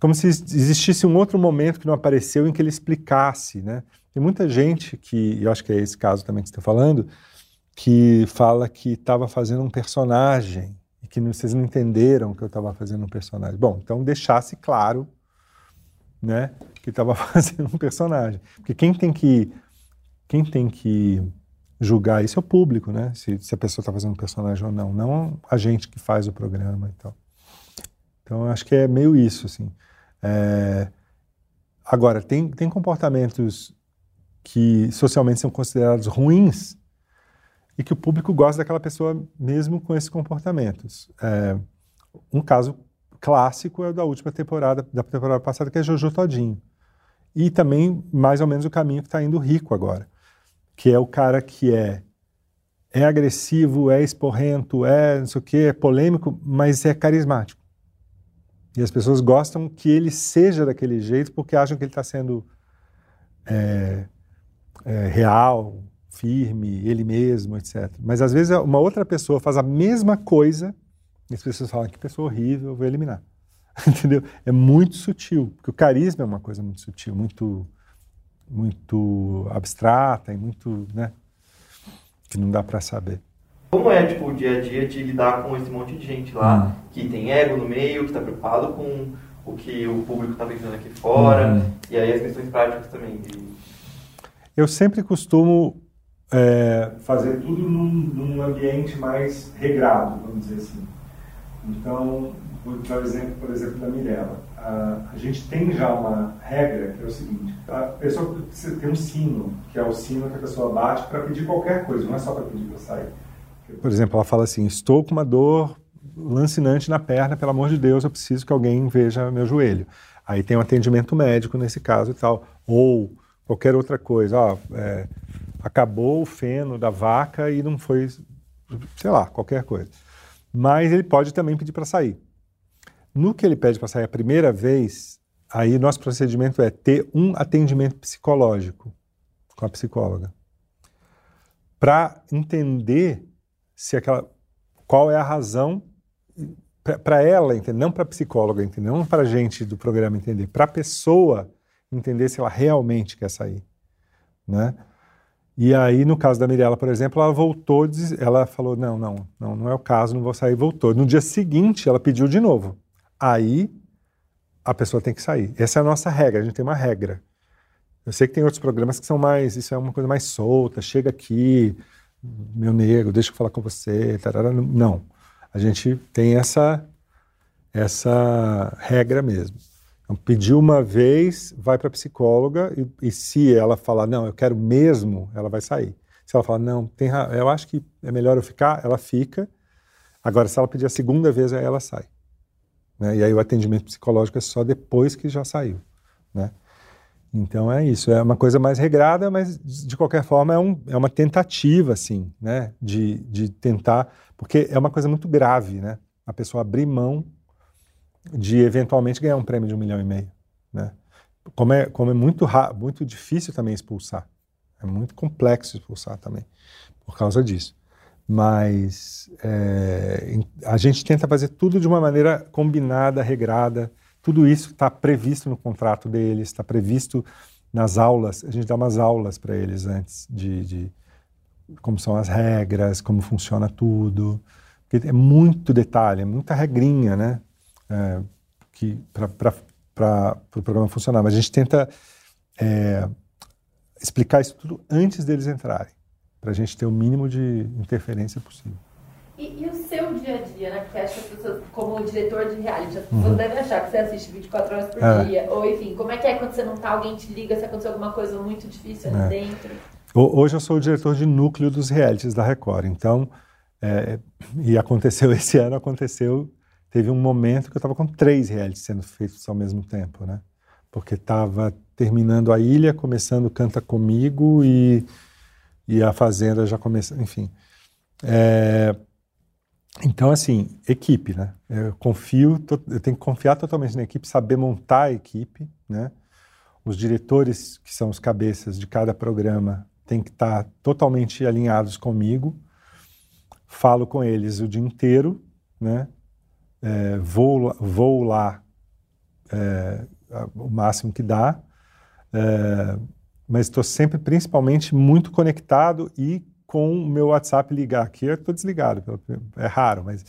Speaker 5: como se existisse um outro momento que não apareceu em que ele explicasse. Né? Tem muita gente que, eu acho que é esse caso também que você está falando, que fala que estava fazendo um personagem e que vocês não entenderam que eu estava fazendo um personagem. Bom, então deixasse claro, né, que estava fazendo um personagem, porque quem tem que quem tem que julgar isso é o público, né? Se, se a pessoa está fazendo um personagem ou não, não a gente que faz o programa e tal. Então, acho que é meio isso, assim. É... Agora, tem, tem comportamentos que socialmente são considerados ruins e que o público gosta daquela pessoa mesmo com esses comportamentos. É, um caso clássico é o da última temporada, da temporada passada, que é Jojo Todinho. E também, mais ou menos, o caminho que está indo rico agora, que é o cara que é, é agressivo, é esporrento, é não sei o quê, é polêmico, mas é carismático. E as pessoas gostam que ele seja daquele jeito porque acham que ele está sendo é, é, real, firme, ele mesmo, etc. Mas às vezes uma outra pessoa faz a mesma coisa e as pessoas falam que pessoa horrível, eu vou eliminar. Entendeu? É muito sutil, porque o carisma é uma coisa muito sutil, muito muito abstrata e muito, né, que não dá para saber.
Speaker 6: Como é tipo o dia a dia de lidar com esse monte de gente lá hum. que tem ego no meio, que está preocupado com o que o público está pensando aqui fora, hum. e aí as questões práticas também.
Speaker 5: Eu sempre costumo é, fazer tudo num, num, ambiente mais regrado, vamos dizer assim. Então, vou dar o exemplo, por exemplo, da Mirella. A, gente tem já uma regra que é o seguinte: a pessoa ter um sino, que é o sino que a pessoa bate para pedir qualquer coisa, não é só para pedir para sair. Por exemplo, ela fala assim: estou com uma dor lancinante na perna, pelo amor de Deus, eu preciso que alguém veja meu joelho. Aí tem um atendimento médico nesse caso e tal. Ou qualquer outra coisa. Ó, é, acabou o feno da vaca e não foi, sei lá, qualquer coisa. Mas ele pode também pedir para sair. No que ele pede para sair a primeira vez, aí nosso procedimento é ter um atendimento psicológico com a psicóloga. Para entender se aquela qual é a razão para ela entender, não para a psicóloga entender, não para a gente do programa entender, para a pessoa entender se ela realmente quer sair, né? E aí, no caso da Mirella, por exemplo, ela voltou, ela falou, não, não, não, não é o caso, não vou sair, voltou. No dia seguinte, ela pediu de novo aí a pessoa tem que sair. Essa é a nossa regra, a gente tem uma regra. Eu sei que tem outros programas que são mais, isso é uma coisa mais solta, chega aqui, meu nego, deixa eu falar com você, tarara. não. A gente tem essa essa regra mesmo. Então, pediu uma vez, vai para a psicóloga e, e, se ela falar, não, eu quero mesmo, ela vai sair. Se ela falar, não, tem, eu acho que é melhor eu ficar, ela fica. Agora, se ela pedir a segunda vez, aí ela sai. Né? E aí o atendimento psicológico é só depois que já saiu. Né? Então é isso, é uma coisa mais regrada, mas de qualquer forma é, um, é uma tentativa, assim, né? De, de tentar, porque é uma coisa muito grave, né? A pessoa abrir mão de eventualmente ganhar um prêmio de um milhão e meio, né? Como é, como é muito, muito difícil também expulsar, é muito complexo expulsar também, por causa disso mas é, a gente tenta fazer tudo de uma maneira combinada, regrada. Tudo isso está previsto no contrato deles, está previsto nas aulas. A gente dá umas aulas para eles antes de, de, como são as regras, como funciona tudo. Porque é muito detalhe, é muita regrinha, né? É, que para o pro programa funcionar. Mas a gente tenta é, explicar isso tudo antes deles entrarem para a gente ter o mínimo de interferência possível.
Speaker 7: E, e, o seu dia a dia, né? Porque acho que as pessoas, como diretor de reality, as pessoas uhum. devem achar que você assiste 24 horas por é. dia. Ou enfim, como é que é quando você não tá, alguém te liga, se aconteceu alguma coisa muito difícil ali é. dentro?
Speaker 5: Hoje eu sou o diretor de núcleo dos realities da Record. Então, é, e aconteceu esse ano, aconteceu, teve um momento que eu estava com três realities sendo feitos ao mesmo tempo, né? Porque estava terminando a ilha, começando Canta Comigo e e a fazenda já começa, enfim. É, então, assim, equipe, né? Eu confio, eu tenho que confiar totalmente na equipe, saber montar a equipe, né? Os diretores, que são os cabeças de cada programa, têm que estar totalmente alinhados comigo. Falo com eles o dia inteiro, né? É, vou, vou lá é, o máximo que dá. É, mas estou sempre, principalmente, muito conectado e com o meu WhatsApp ligar aqui, eu estou desligado, é raro, mas,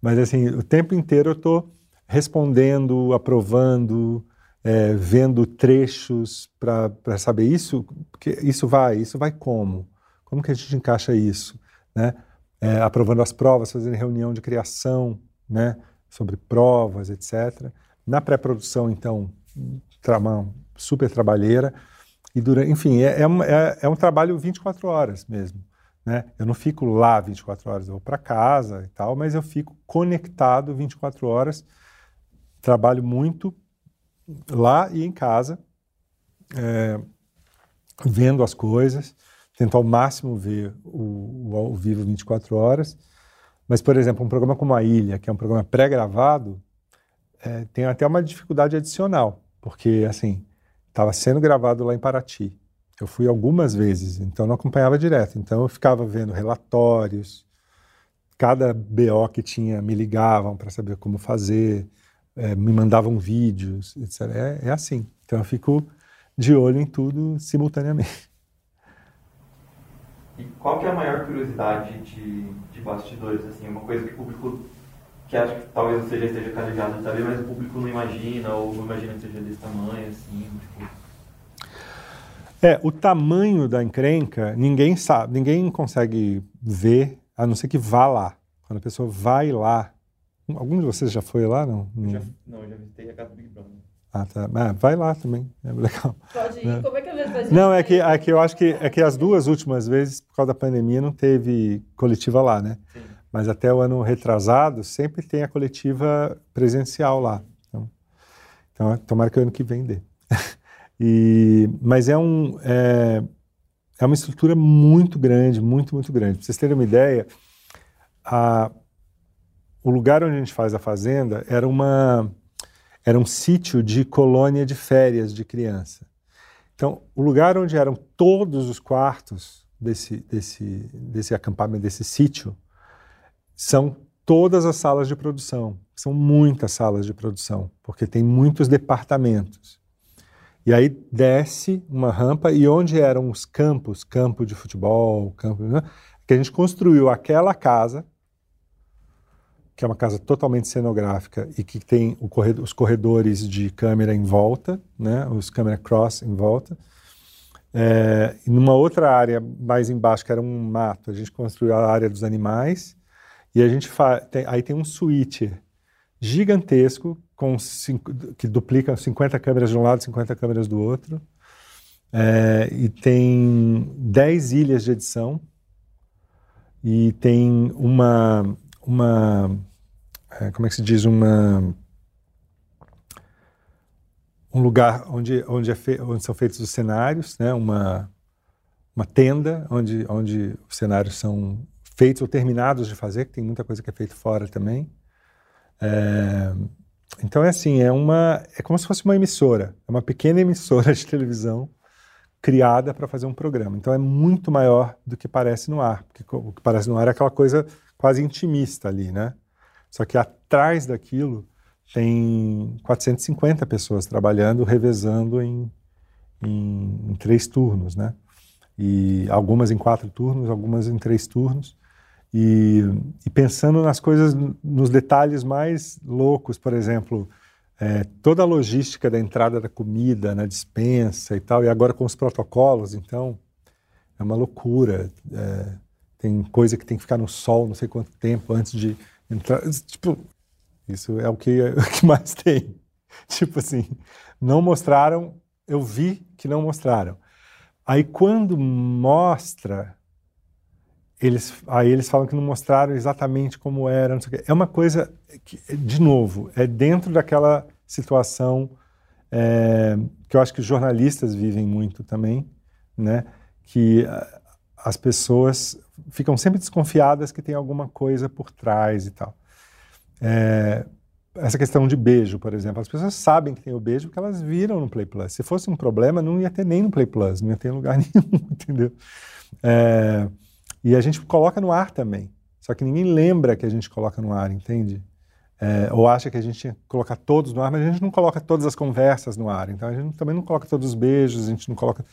Speaker 5: mas assim, o tempo inteiro eu estou respondendo, aprovando, é, vendo trechos para saber isso, porque isso vai, isso vai como? Como que a gente encaixa isso? Né? É, aprovando as provas, fazendo reunião de criação, né? sobre provas, etc. Na pré-produção, então, uma super trabalheira. E enfim, é, é, é, é um trabalho 24 horas mesmo. Né? Eu não fico lá 24 horas, eu vou para casa e tal, mas eu fico conectado 24 horas, trabalho muito lá e em casa, é, vendo as coisas, tento ao máximo ver o, o ao vivo 24 horas. Mas, por exemplo, um programa como A Ilha, que é um programa pré-gravado, é, tem até uma dificuldade adicional, porque, assim, estava sendo gravado lá em Paraty. Eu fui algumas vezes, então não acompanhava direto. Então eu ficava vendo relatórios, cada BO que tinha me ligavam para saber como fazer, é, me mandavam vídeos, etc. É, é, assim. Então eu fico de olho em tudo simultaneamente.
Speaker 6: E qual que é a maior curiosidade de, de bastidores? Assim, uma coisa que o público que acho que talvez você já esteja calejado de saber, mas o público não imagina, ou não imagina que seja desse tamanho, assim, tipo...
Speaker 5: É, o tamanho da encrenca, ninguém sabe, ninguém consegue ver, a não ser que vá lá. Quando a pessoa vai lá, Algum de vocês já foi lá? Não,
Speaker 6: não, já, não eu já visitei a casa do Big Brother.
Speaker 5: Ah, tá. Ah, vai lá também, é legal.
Speaker 7: Pode ir, né? como é que a gente faz
Speaker 5: Não, é que, é que eu acho que, é que as duas últimas vezes, por causa da pandemia, não teve coletiva lá, né? Sim. Mas até o ano retrasado, sempre tem a coletiva presencial lá. Então, então tomara que o ano que vem dê. e, mas é, um, é, é uma estrutura muito grande, muito, muito grande. Para vocês terem uma ideia, a, o lugar onde a gente faz a fazenda era uma era um sítio de colônia de férias de criança. Então, o lugar onde eram todos os quartos desse, desse, desse acampamento, desse sítio, são todas as salas de produção. São muitas salas de produção, porque tem muitos departamentos. E aí desce uma rampa e onde eram os campos, campo de futebol, campo, né, que a gente construiu aquela casa que é uma casa totalmente cenográfica e que tem corredor, os corredores de câmera em volta, né, os câmera cross em volta. É, e numa outra área mais embaixo, que era um mato, a gente construiu a área dos animais e a gente tem, aí tem um switcher gigantesco com cinco, que duplica 50 câmeras de um lado, 50 câmeras do outro. É, e tem 10 ilhas de edição e tem uma uma é, como é que se diz uma um lugar onde onde, é fe, onde são feitos os cenários, né? Uma uma tenda onde onde os cenários são feitos ou terminados de fazer, que tem muita coisa que é feita fora também. É, então é assim, é uma é como se fosse uma emissora, é uma pequena emissora de televisão criada para fazer um programa. Então é muito maior do que parece no ar, porque o que parece no ar é aquela coisa quase intimista ali, né? Só que atrás daquilo tem 450 pessoas trabalhando, revezando em, em, em, três turnos, né? E algumas em quatro turnos, algumas em três turnos. E, e pensando nas coisas, nos detalhes mais loucos, por exemplo, é, toda a logística da entrada da comida, na dispensa e tal, e agora com os protocolos, então, é uma loucura. É, tem coisa que tem que ficar no sol não sei quanto tempo antes de entrar. Tipo, isso é o que, é o que mais tem. Tipo assim, não mostraram, eu vi que não mostraram. Aí quando mostra, eles, aí eles falam que não mostraram exatamente como era, não sei o quê. É uma coisa que, de novo, é dentro daquela situação é, que eu acho que os jornalistas vivem muito também, né? Que as pessoas ficam sempre desconfiadas que tem alguma coisa por trás e tal. É, essa questão de beijo, por exemplo, as pessoas sabem que tem o beijo porque elas viram no Play Plus. Se fosse um problema, não ia ter nem no Play Plus, não ia ter em lugar nenhum, entendeu? É, e a gente coloca no ar também. Só que ninguém lembra que a gente coloca no ar, entende? É, ou acha que a gente tinha colocar todos no ar, mas a gente não coloca todas as conversas no ar. Então a gente também não coloca todos os beijos, a gente não coloca.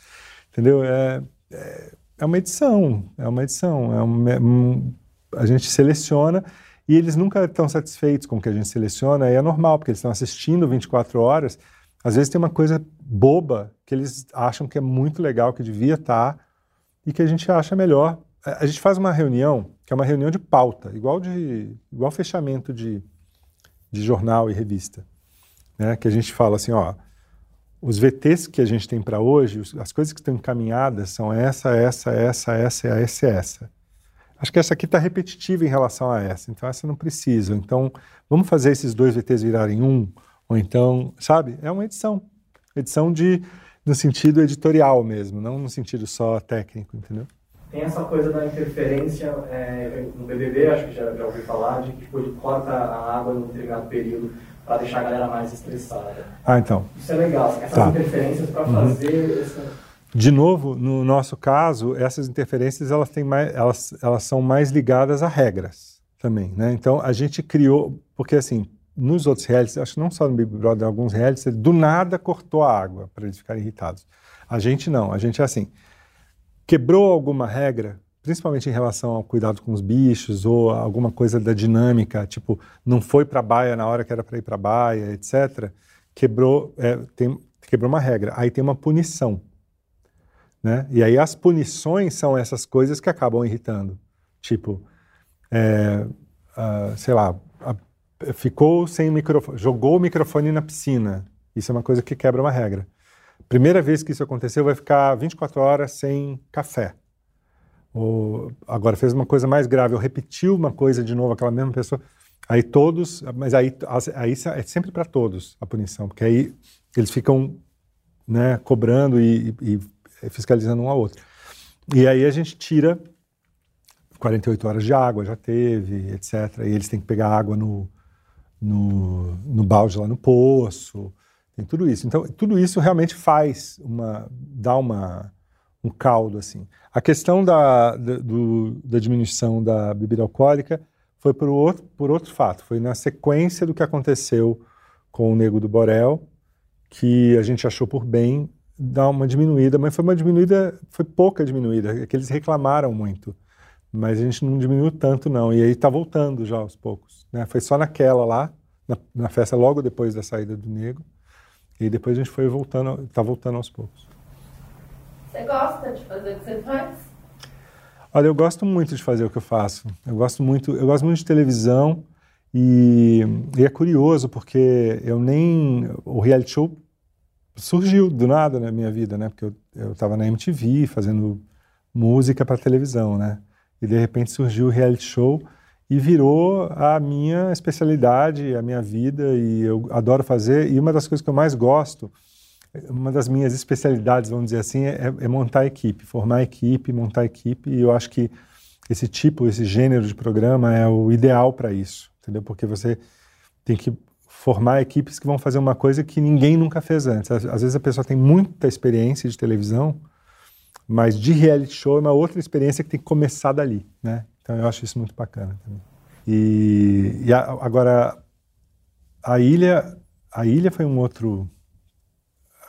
Speaker 5: Entendeu? É, é é uma edição, é uma edição, é um, a gente seleciona e eles nunca estão satisfeitos com o que a gente seleciona, e é normal, porque eles estão assistindo 24 horas, às vezes tem uma coisa boba que eles acham que é muito legal, que devia estar, e que a gente acha melhor. A gente faz uma reunião, que é uma reunião de pauta, igual de igual fechamento de, de jornal e revista, né? que a gente fala assim, ó, os VTs que a gente tem para hoje, as coisas que estão encaminhadas são essa, essa, essa, essa, essa, essa. Acho que essa aqui está repetitiva em relação a essa, então essa não precisa. Então, vamos fazer esses dois VTs virarem um, ou então, sabe? É uma edição. Edição de, no sentido editorial mesmo, não no sentido só técnico, entendeu?
Speaker 6: Tem essa coisa da interferência é, no BBB, acho que já, já ouvi falar, de que tipo, corta a água num determinado período para deixar a galera mais estressada.
Speaker 5: Ah, então.
Speaker 6: Isso é legal, essas tá. interferências para uhum. fazer essa...
Speaker 5: De novo, no nosso caso, essas interferências elas, têm mais, elas, elas são mais ligadas a regras também, né? Então a gente criou, porque assim, nos outros realities, acho que não só no Big Brother, alguns realities, do nada cortou a água para eles ficarem irritados. A gente não, a gente é assim, quebrou alguma regra, principalmente em relação ao cuidado com os bichos ou alguma coisa da dinâmica, tipo, não foi para a baia na hora que era para ir para a baia, etc., quebrou, é, tem, quebrou uma regra. Aí tem uma punição. Né? E aí as punições são essas coisas que acabam irritando. Tipo, é, uh, sei lá, a, ficou sem microfone, jogou o microfone na piscina. Isso é uma coisa que quebra uma regra. Primeira vez que isso aconteceu, vai ficar 24 horas sem café. Ou, agora fez uma coisa mais grave, eu repetiu uma coisa de novo, aquela mesma pessoa. Aí todos, mas aí, aí é sempre para todos a punição, porque aí eles ficam né, cobrando e, e, e fiscalizando um ao outro. E aí a gente tira 48 horas de água, já teve, etc. E eles têm que pegar água no, no, no balde lá no poço, tem tudo isso. Então, tudo isso realmente faz uma, dá uma, um caldo, assim. A questão da, do, da diminuição da bebida alcoólica foi por outro, por outro fato, foi na sequência do que aconteceu com o Nego do Borel, que a gente achou por bem dar uma diminuída, mas foi uma diminuída, foi pouca diminuída, é que eles reclamaram muito, mas a gente não diminuiu tanto não, e aí está voltando já aos poucos, né? Foi só naquela lá, na, na, festa logo depois da saída do Negro, e depois a gente foi voltando, está voltando aos poucos.
Speaker 7: Você gosta de fazer o que você faz?
Speaker 5: Olha, eu gosto muito de fazer o que eu faço. Eu gosto muito, eu gosto muito de televisão e, e é curioso porque eu nem o reality show surgiu do nada na minha vida, né? Porque eu estava na MTV fazendo música para televisão, né? E de repente surgiu o reality show e virou a minha especialidade, a minha vida e eu adoro fazer. E uma das coisas que eu mais gosto uma das minhas especialidades, vamos dizer assim, é, é montar equipe, formar equipe, montar equipe, e eu acho que esse tipo, esse gênero de programa é o ideal para isso, entendeu? Porque você tem que formar equipes que vão fazer uma coisa que ninguém nunca fez antes. Às, às vezes a pessoa tem muita experiência de televisão, mas de reality show é uma outra experiência que tem que começar dali, né? Então eu acho isso muito bacana também. E, e a, agora a ilha, a ilha foi um outro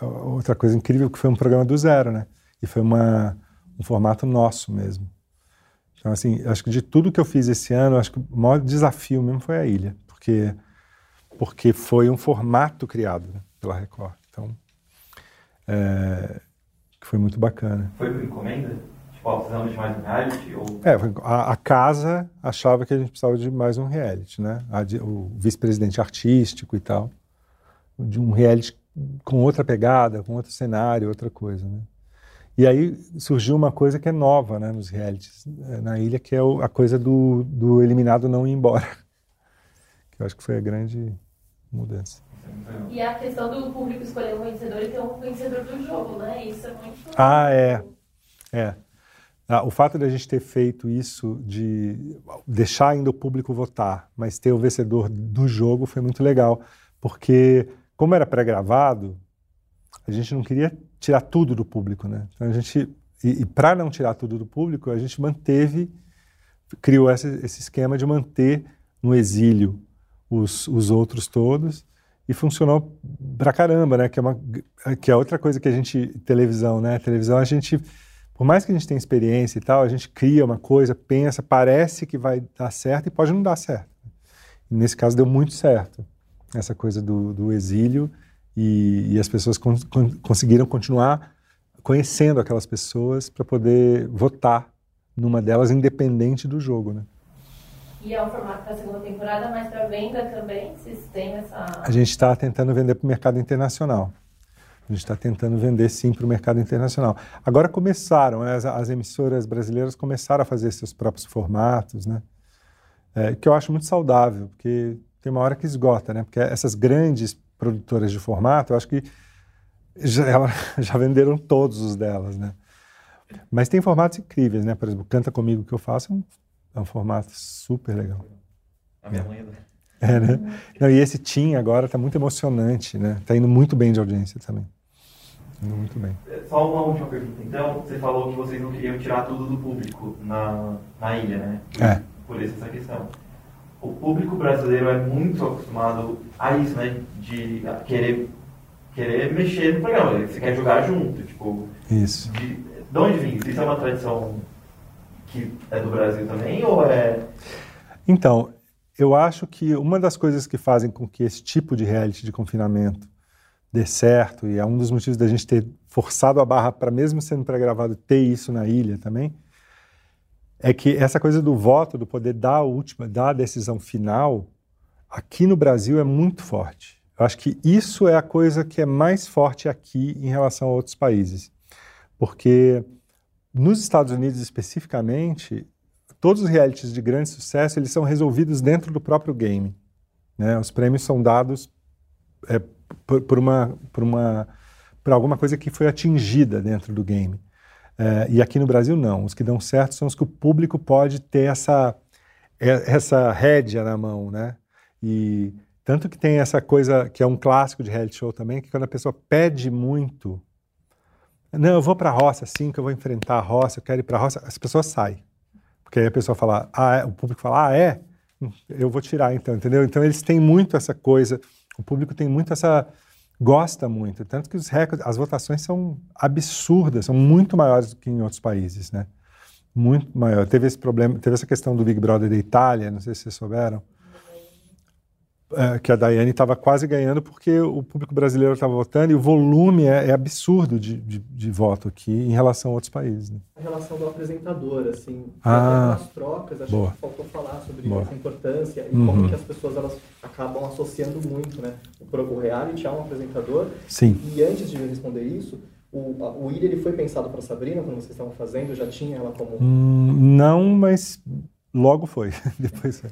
Speaker 5: outra coisa incrível que foi um programa do zero, né? E foi uma, um formato nosso mesmo. Então, assim, acho que de tudo que eu fiz esse ano, acho que o maior desafio mesmo foi a ilha, porque porque foi um formato criado né, pela Record. Então, é, foi muito bacana.
Speaker 6: Foi por encomenda? Tipo, precisamos de mais um reality? Ou...
Speaker 5: É, a, a, casa achava que a gente precisava de mais um reality, né? A, o vice-presidente artístico e tal, de um reality com outra pegada, com outro cenário, outra coisa, né? E aí surgiu uma coisa que é nova, né, nos realities é, na ilha, que é a coisa do, do eliminado não ir embora, que eu acho que foi a grande mudança.
Speaker 7: E a questão do público escolher um vencedor e ter um vencedor do jogo, né? Isso é muito.
Speaker 5: Ah, é. É. Ah, o fato de a gente ter feito isso, de deixar ainda o público votar, mas ter o vencedor do jogo foi muito legal, porque como era pré-gravado, a gente não queria tirar tudo do público, né? Então a gente e, e para não tirar tudo do público, a gente manteve, criou esse, esse esquema de manter no exílio os, os outros todos e funcionou pra caramba, né? Que é uma que é outra coisa que a gente televisão, né? televisão a gente por mais que a gente tenha experiência e tal, a gente cria uma coisa, pensa, parece que vai dar certo e pode não dar certo. E nesse caso deu muito certo essa coisa do, do exílio e, e, as pessoas con, con, conseguiram continuar conhecendo aquelas pessoas para poder votar numa delas independente do jogo, né?
Speaker 7: E é o formato para segunda temporada, mas para venda também? Vocês têm essa...
Speaker 5: A gente está tentando vender para o mercado internacional. A gente está tentando vender sim para o mercado internacional. Agora começaram, as, as, emissoras brasileiras começaram a fazer seus próprios formatos, né? É, que eu acho muito saudável, porque tem uma hora que esgota, né? Porque essas grandes produtoras de formato, eu acho que já, ela, já venderam todos os delas, né? Mas tem formatos incríveis, né? Por exemplo, Canta Comigo que eu faço é um, é um formato super legal.
Speaker 6: A minha mãe, né?
Speaker 5: É, né? Não, e esse Tim agora está muito emocionante, né? Está indo muito bem de audiência também. Muito bem.
Speaker 6: É, só uma última pergunta, então. Você falou que vocês não queriam tirar tudo do público na, na ilha, né?
Speaker 5: É.
Speaker 6: Por isso essa questão o público brasileiro é muito acostumado a isso, né? De querer, querer mexer no programa. Você quer jogar junto, tipo...
Speaker 5: Isso.
Speaker 6: De, de onde vem isso? Isso é uma tradição que é do Brasil também, ou é...
Speaker 5: Então, eu acho que uma das coisas que fazem com que esse tipo de reality de confinamento dê certo, e é um dos motivos da gente ter forçado a barra para, mesmo sendo pré-gravado, ter isso na ilha também, é que essa coisa do voto, do poder dar a última, dar a decisão final, aqui no Brasil é muito forte. Eu acho que isso é a coisa que é mais forte aqui em relação a outros países. Porque nos Estados Unidos especificamente, todos os realities de grande sucesso, eles são resolvidos dentro do próprio game. Né? Os prêmios são dados é, por, por, uma, por, uma, por alguma coisa que foi atingida dentro do game. É, e aqui no Brasil, não. Os que dão certo são os que o público pode ter essa, é, essa rédea na mão, né? E tanto que tem essa coisa que é um clássico de reality show também, que quando a pessoa pede muito, não, eu vou para a roça, sim, que eu vou enfrentar a roça, eu quero ir para a roça, as pessoas saem. Porque aí a pessoa fala, ah, é? o público fala, ah, é? Eu vou tirar então, entendeu? Então eles têm muito essa coisa, o público tem muito essa gosta muito, tanto que os recordes, as votações são absurdas, são muito maiores do que em outros países, né? Muito maior. Teve esse problema, teve essa questão do Big Brother da Itália, não sei se vocês souberam, é, que a Daiane estava quase ganhando porque o público brasileiro estava votando e o volume é, é absurdo de, de, de, voto aqui em relação a outros países. Né?
Speaker 6: A relação do apresentador, assim,
Speaker 5: ah,
Speaker 6: as trocas, acho
Speaker 5: boa.
Speaker 6: que faltou falar sobre
Speaker 5: boa.
Speaker 6: essa importância e
Speaker 5: Uhum.
Speaker 6: como que as pessoas elas acabam associando muito, né? O, reality é um apresentador.
Speaker 5: Sim.
Speaker 6: E antes de responder isso, o, a- o Ilha ele foi pensado para Sabrina quando vocês estavam fazendo, já tinha ela como
Speaker 5: Hum, não, mas logo foi. Depois foi.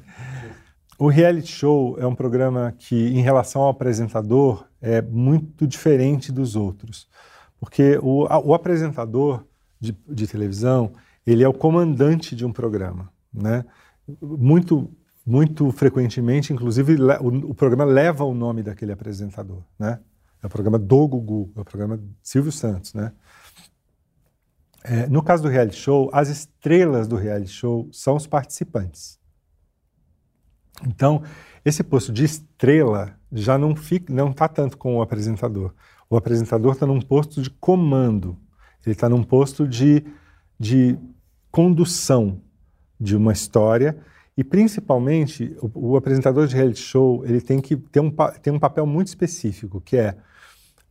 Speaker 5: O reality show é um programa que, em relação ao apresentador, é muito diferente dos outros. Porque o, a- o apresentador de, de televisão, ele é o comandante de um programa. Né? Muito, muito frequentemente, inclusive, o, o programa leva o nome daquele apresentador. Né? É o programa do Gugu, é o programa Silvio Santos. Né? É, no caso do reality show, as estrelas do reality show são os participantes. Então, esse posto de estrela já não fica, não está tanto com o apresentador. O apresentador está num posto de comando. Ele está num posto de, de condução de uma história e principalmente o, o apresentador de reality show ele tem que ter um, tem um papel muito específico que é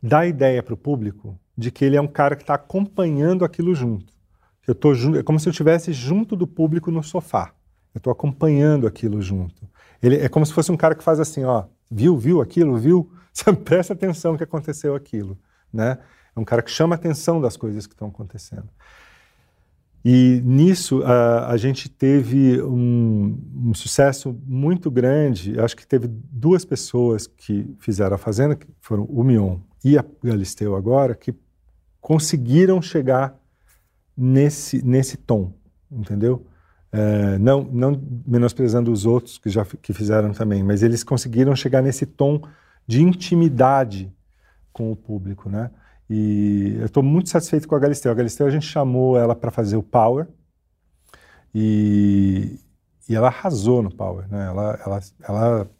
Speaker 5: dar a ideia para o público de que ele é um cara que está acompanhando aquilo junto. Eu tô junto, é como se eu estivesse junto do público no sofá. Eu estou acompanhando aquilo junto. Ele é como se fosse um cara que faz assim, ó, viu, viu aquilo, viu? Presta atenção que aconteceu aquilo, né? É um cara que chama atenção das coisas que estão acontecendo. E nisso a, a gente teve um, um sucesso muito grande. Acho que teve duas pessoas que fizeram a Fazenda, que foram o Mion e a Galisteu agora, que conseguiram chegar nesse, nesse tom, entendeu? É, não, não menosprezando os outros que já que fizeram também, mas eles conseguiram chegar nesse tom de intimidade com o público, né? E eu estou muito satisfeito com a Galisteu. A Galisteu a gente chamou ela para fazer o Power e, e ela arrasou no Power, né? Ela, ela, ela,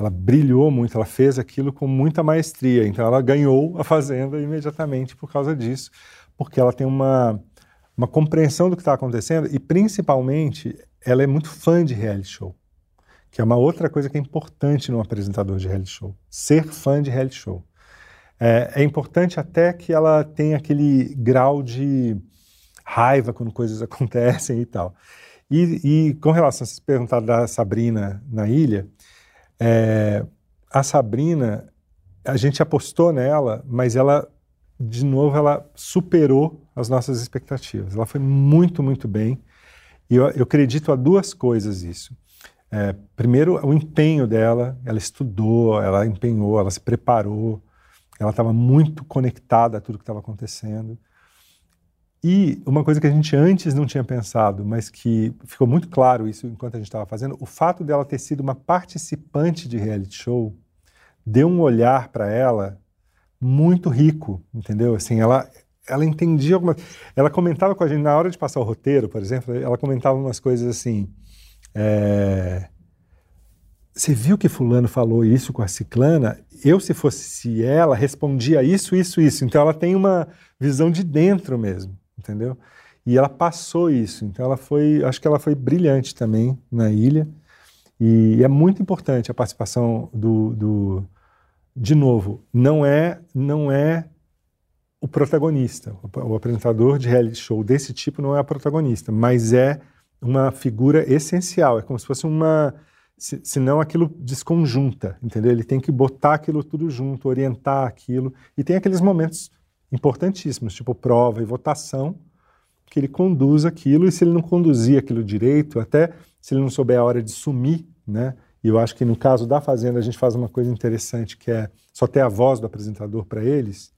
Speaker 5: ela brilhou muito, ela fez aquilo com muita maestria. Então ela ganhou a Fazenda imediatamente por causa disso, porque ela tem uma, uma compreensão do que está acontecendo e principalmente ela é muito fã de reality show, que é uma outra coisa que é importante num apresentador de reality show, ser fã de reality show. É, é importante até que ela tenha aquele grau de raiva quando coisas acontecem e tal. E, e com relação a vocês perguntaram da Sabrina na ilha, é, a Sabrina, a gente apostou nela, mas ela, de novo, ela superou as nossas expectativas. Ela foi muito, muito bem. E eu, eu acredito a duas coisas isso. É, primeiro, o empenho dela, ela estudou, ela empenhou, ela se preparou, ela estava muito conectada a tudo que estava acontecendo. E uma coisa que a gente antes não tinha pensado, mas que ficou muito claro isso enquanto a gente estava fazendo, o fato dela ter sido uma participante de reality show deu um olhar para ela muito rico, entendeu? Assim, ela ela entendia ela comentava com a gente na hora de passar o roteiro, por exemplo, ela comentava umas coisas assim. é, você viu que fulano falou isso com a ciclana? Eu, se fosse ela, respondia isso, isso, isso. Então ela tem uma visão de dentro mesmo, entendeu? E ela passou isso. Então ela foi, acho que ela foi brilhante também na ilha. E é muito importante a participação do, do de novo, não é, não é o protagonista. O, apresentador de reality show desse tipo não é a protagonista, mas é uma figura essencial. É como se fosse uma se, senão aquilo desconjunta, entendeu? Ele tem que botar aquilo tudo junto, orientar aquilo. E tem aqueles momentos importantíssimos, tipo prova e votação, que ele conduz aquilo, e se ele não conduzir aquilo direito, até se ele não souber a hora de sumir, né? E eu acho que no caso da Fazenda a gente faz uma coisa interessante, que é só ter a voz do apresentador para eles.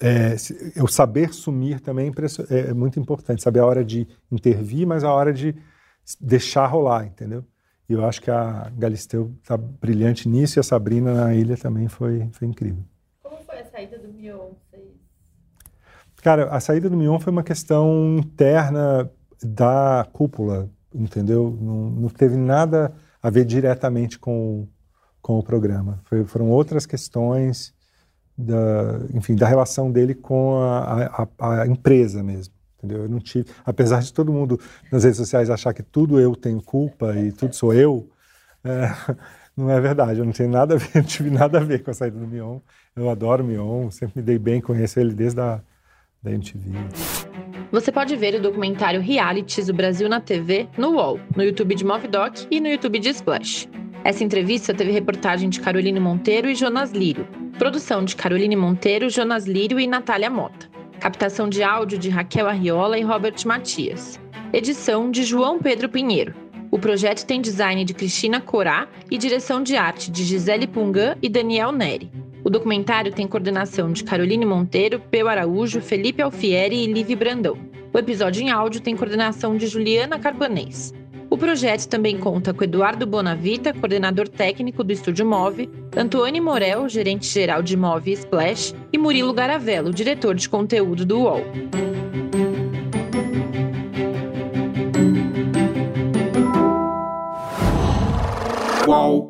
Speaker 5: É, o saber sumir também é, é muito importante, saber a hora de intervir, mas a hora de deixar rolar, entendeu? E eu acho que a Galisteu está brilhante nisso e a Sabrina na ilha também foi, foi incrível.
Speaker 18: Como foi a saída do Mion?
Speaker 5: Cara, a saída do Mion foi uma questão interna da cúpula, entendeu? Não, não teve nada a ver diretamente com, com o programa. Foi, foram outras questões da, enfim, da relação dele com a, a, a empresa mesmo. Entendeu? Eu não tive, apesar de todo mundo nas redes sociais achar que tudo eu tenho culpa e tudo sou eu, é, não é verdade. Eu não tenho nada a ver, não tive nada a ver com a saída do Mion. Eu adoro o Mion, sempre me dei bem, conheço ele desde a da MTV.
Speaker 7: Você pode ver o documentário Realities do Brasil na TV no UOL, no YouTube de Movidoc e no YouTube de Splash. Essa entrevista teve reportagem de Caroline Monteiro e Jonas Lírio, produção de Caroline Monteiro, Jonas Lírio e Natália Mota. Captação de áudio de Raquel Arriola e Robert Matias. Edição de João Pedro Pinheiro. O projeto tem design de Cristina Corá e direção de arte de Gisele Pungan e Daniel Neri. O documentário tem coordenação de Caroline Monteiro, Peu Araújo, Felipe Alfieri e Livi Brandão. O episódio em áudio tem coordenação de Juliana Carpanês. O projeto também conta com Eduardo Bonavita, coordenador técnico do Estúdio Move, Antônio Morel, gerente-geral de Move e Splash, e Murilo Garavello, diretor de conteúdo do UOL.
Speaker 19: Qual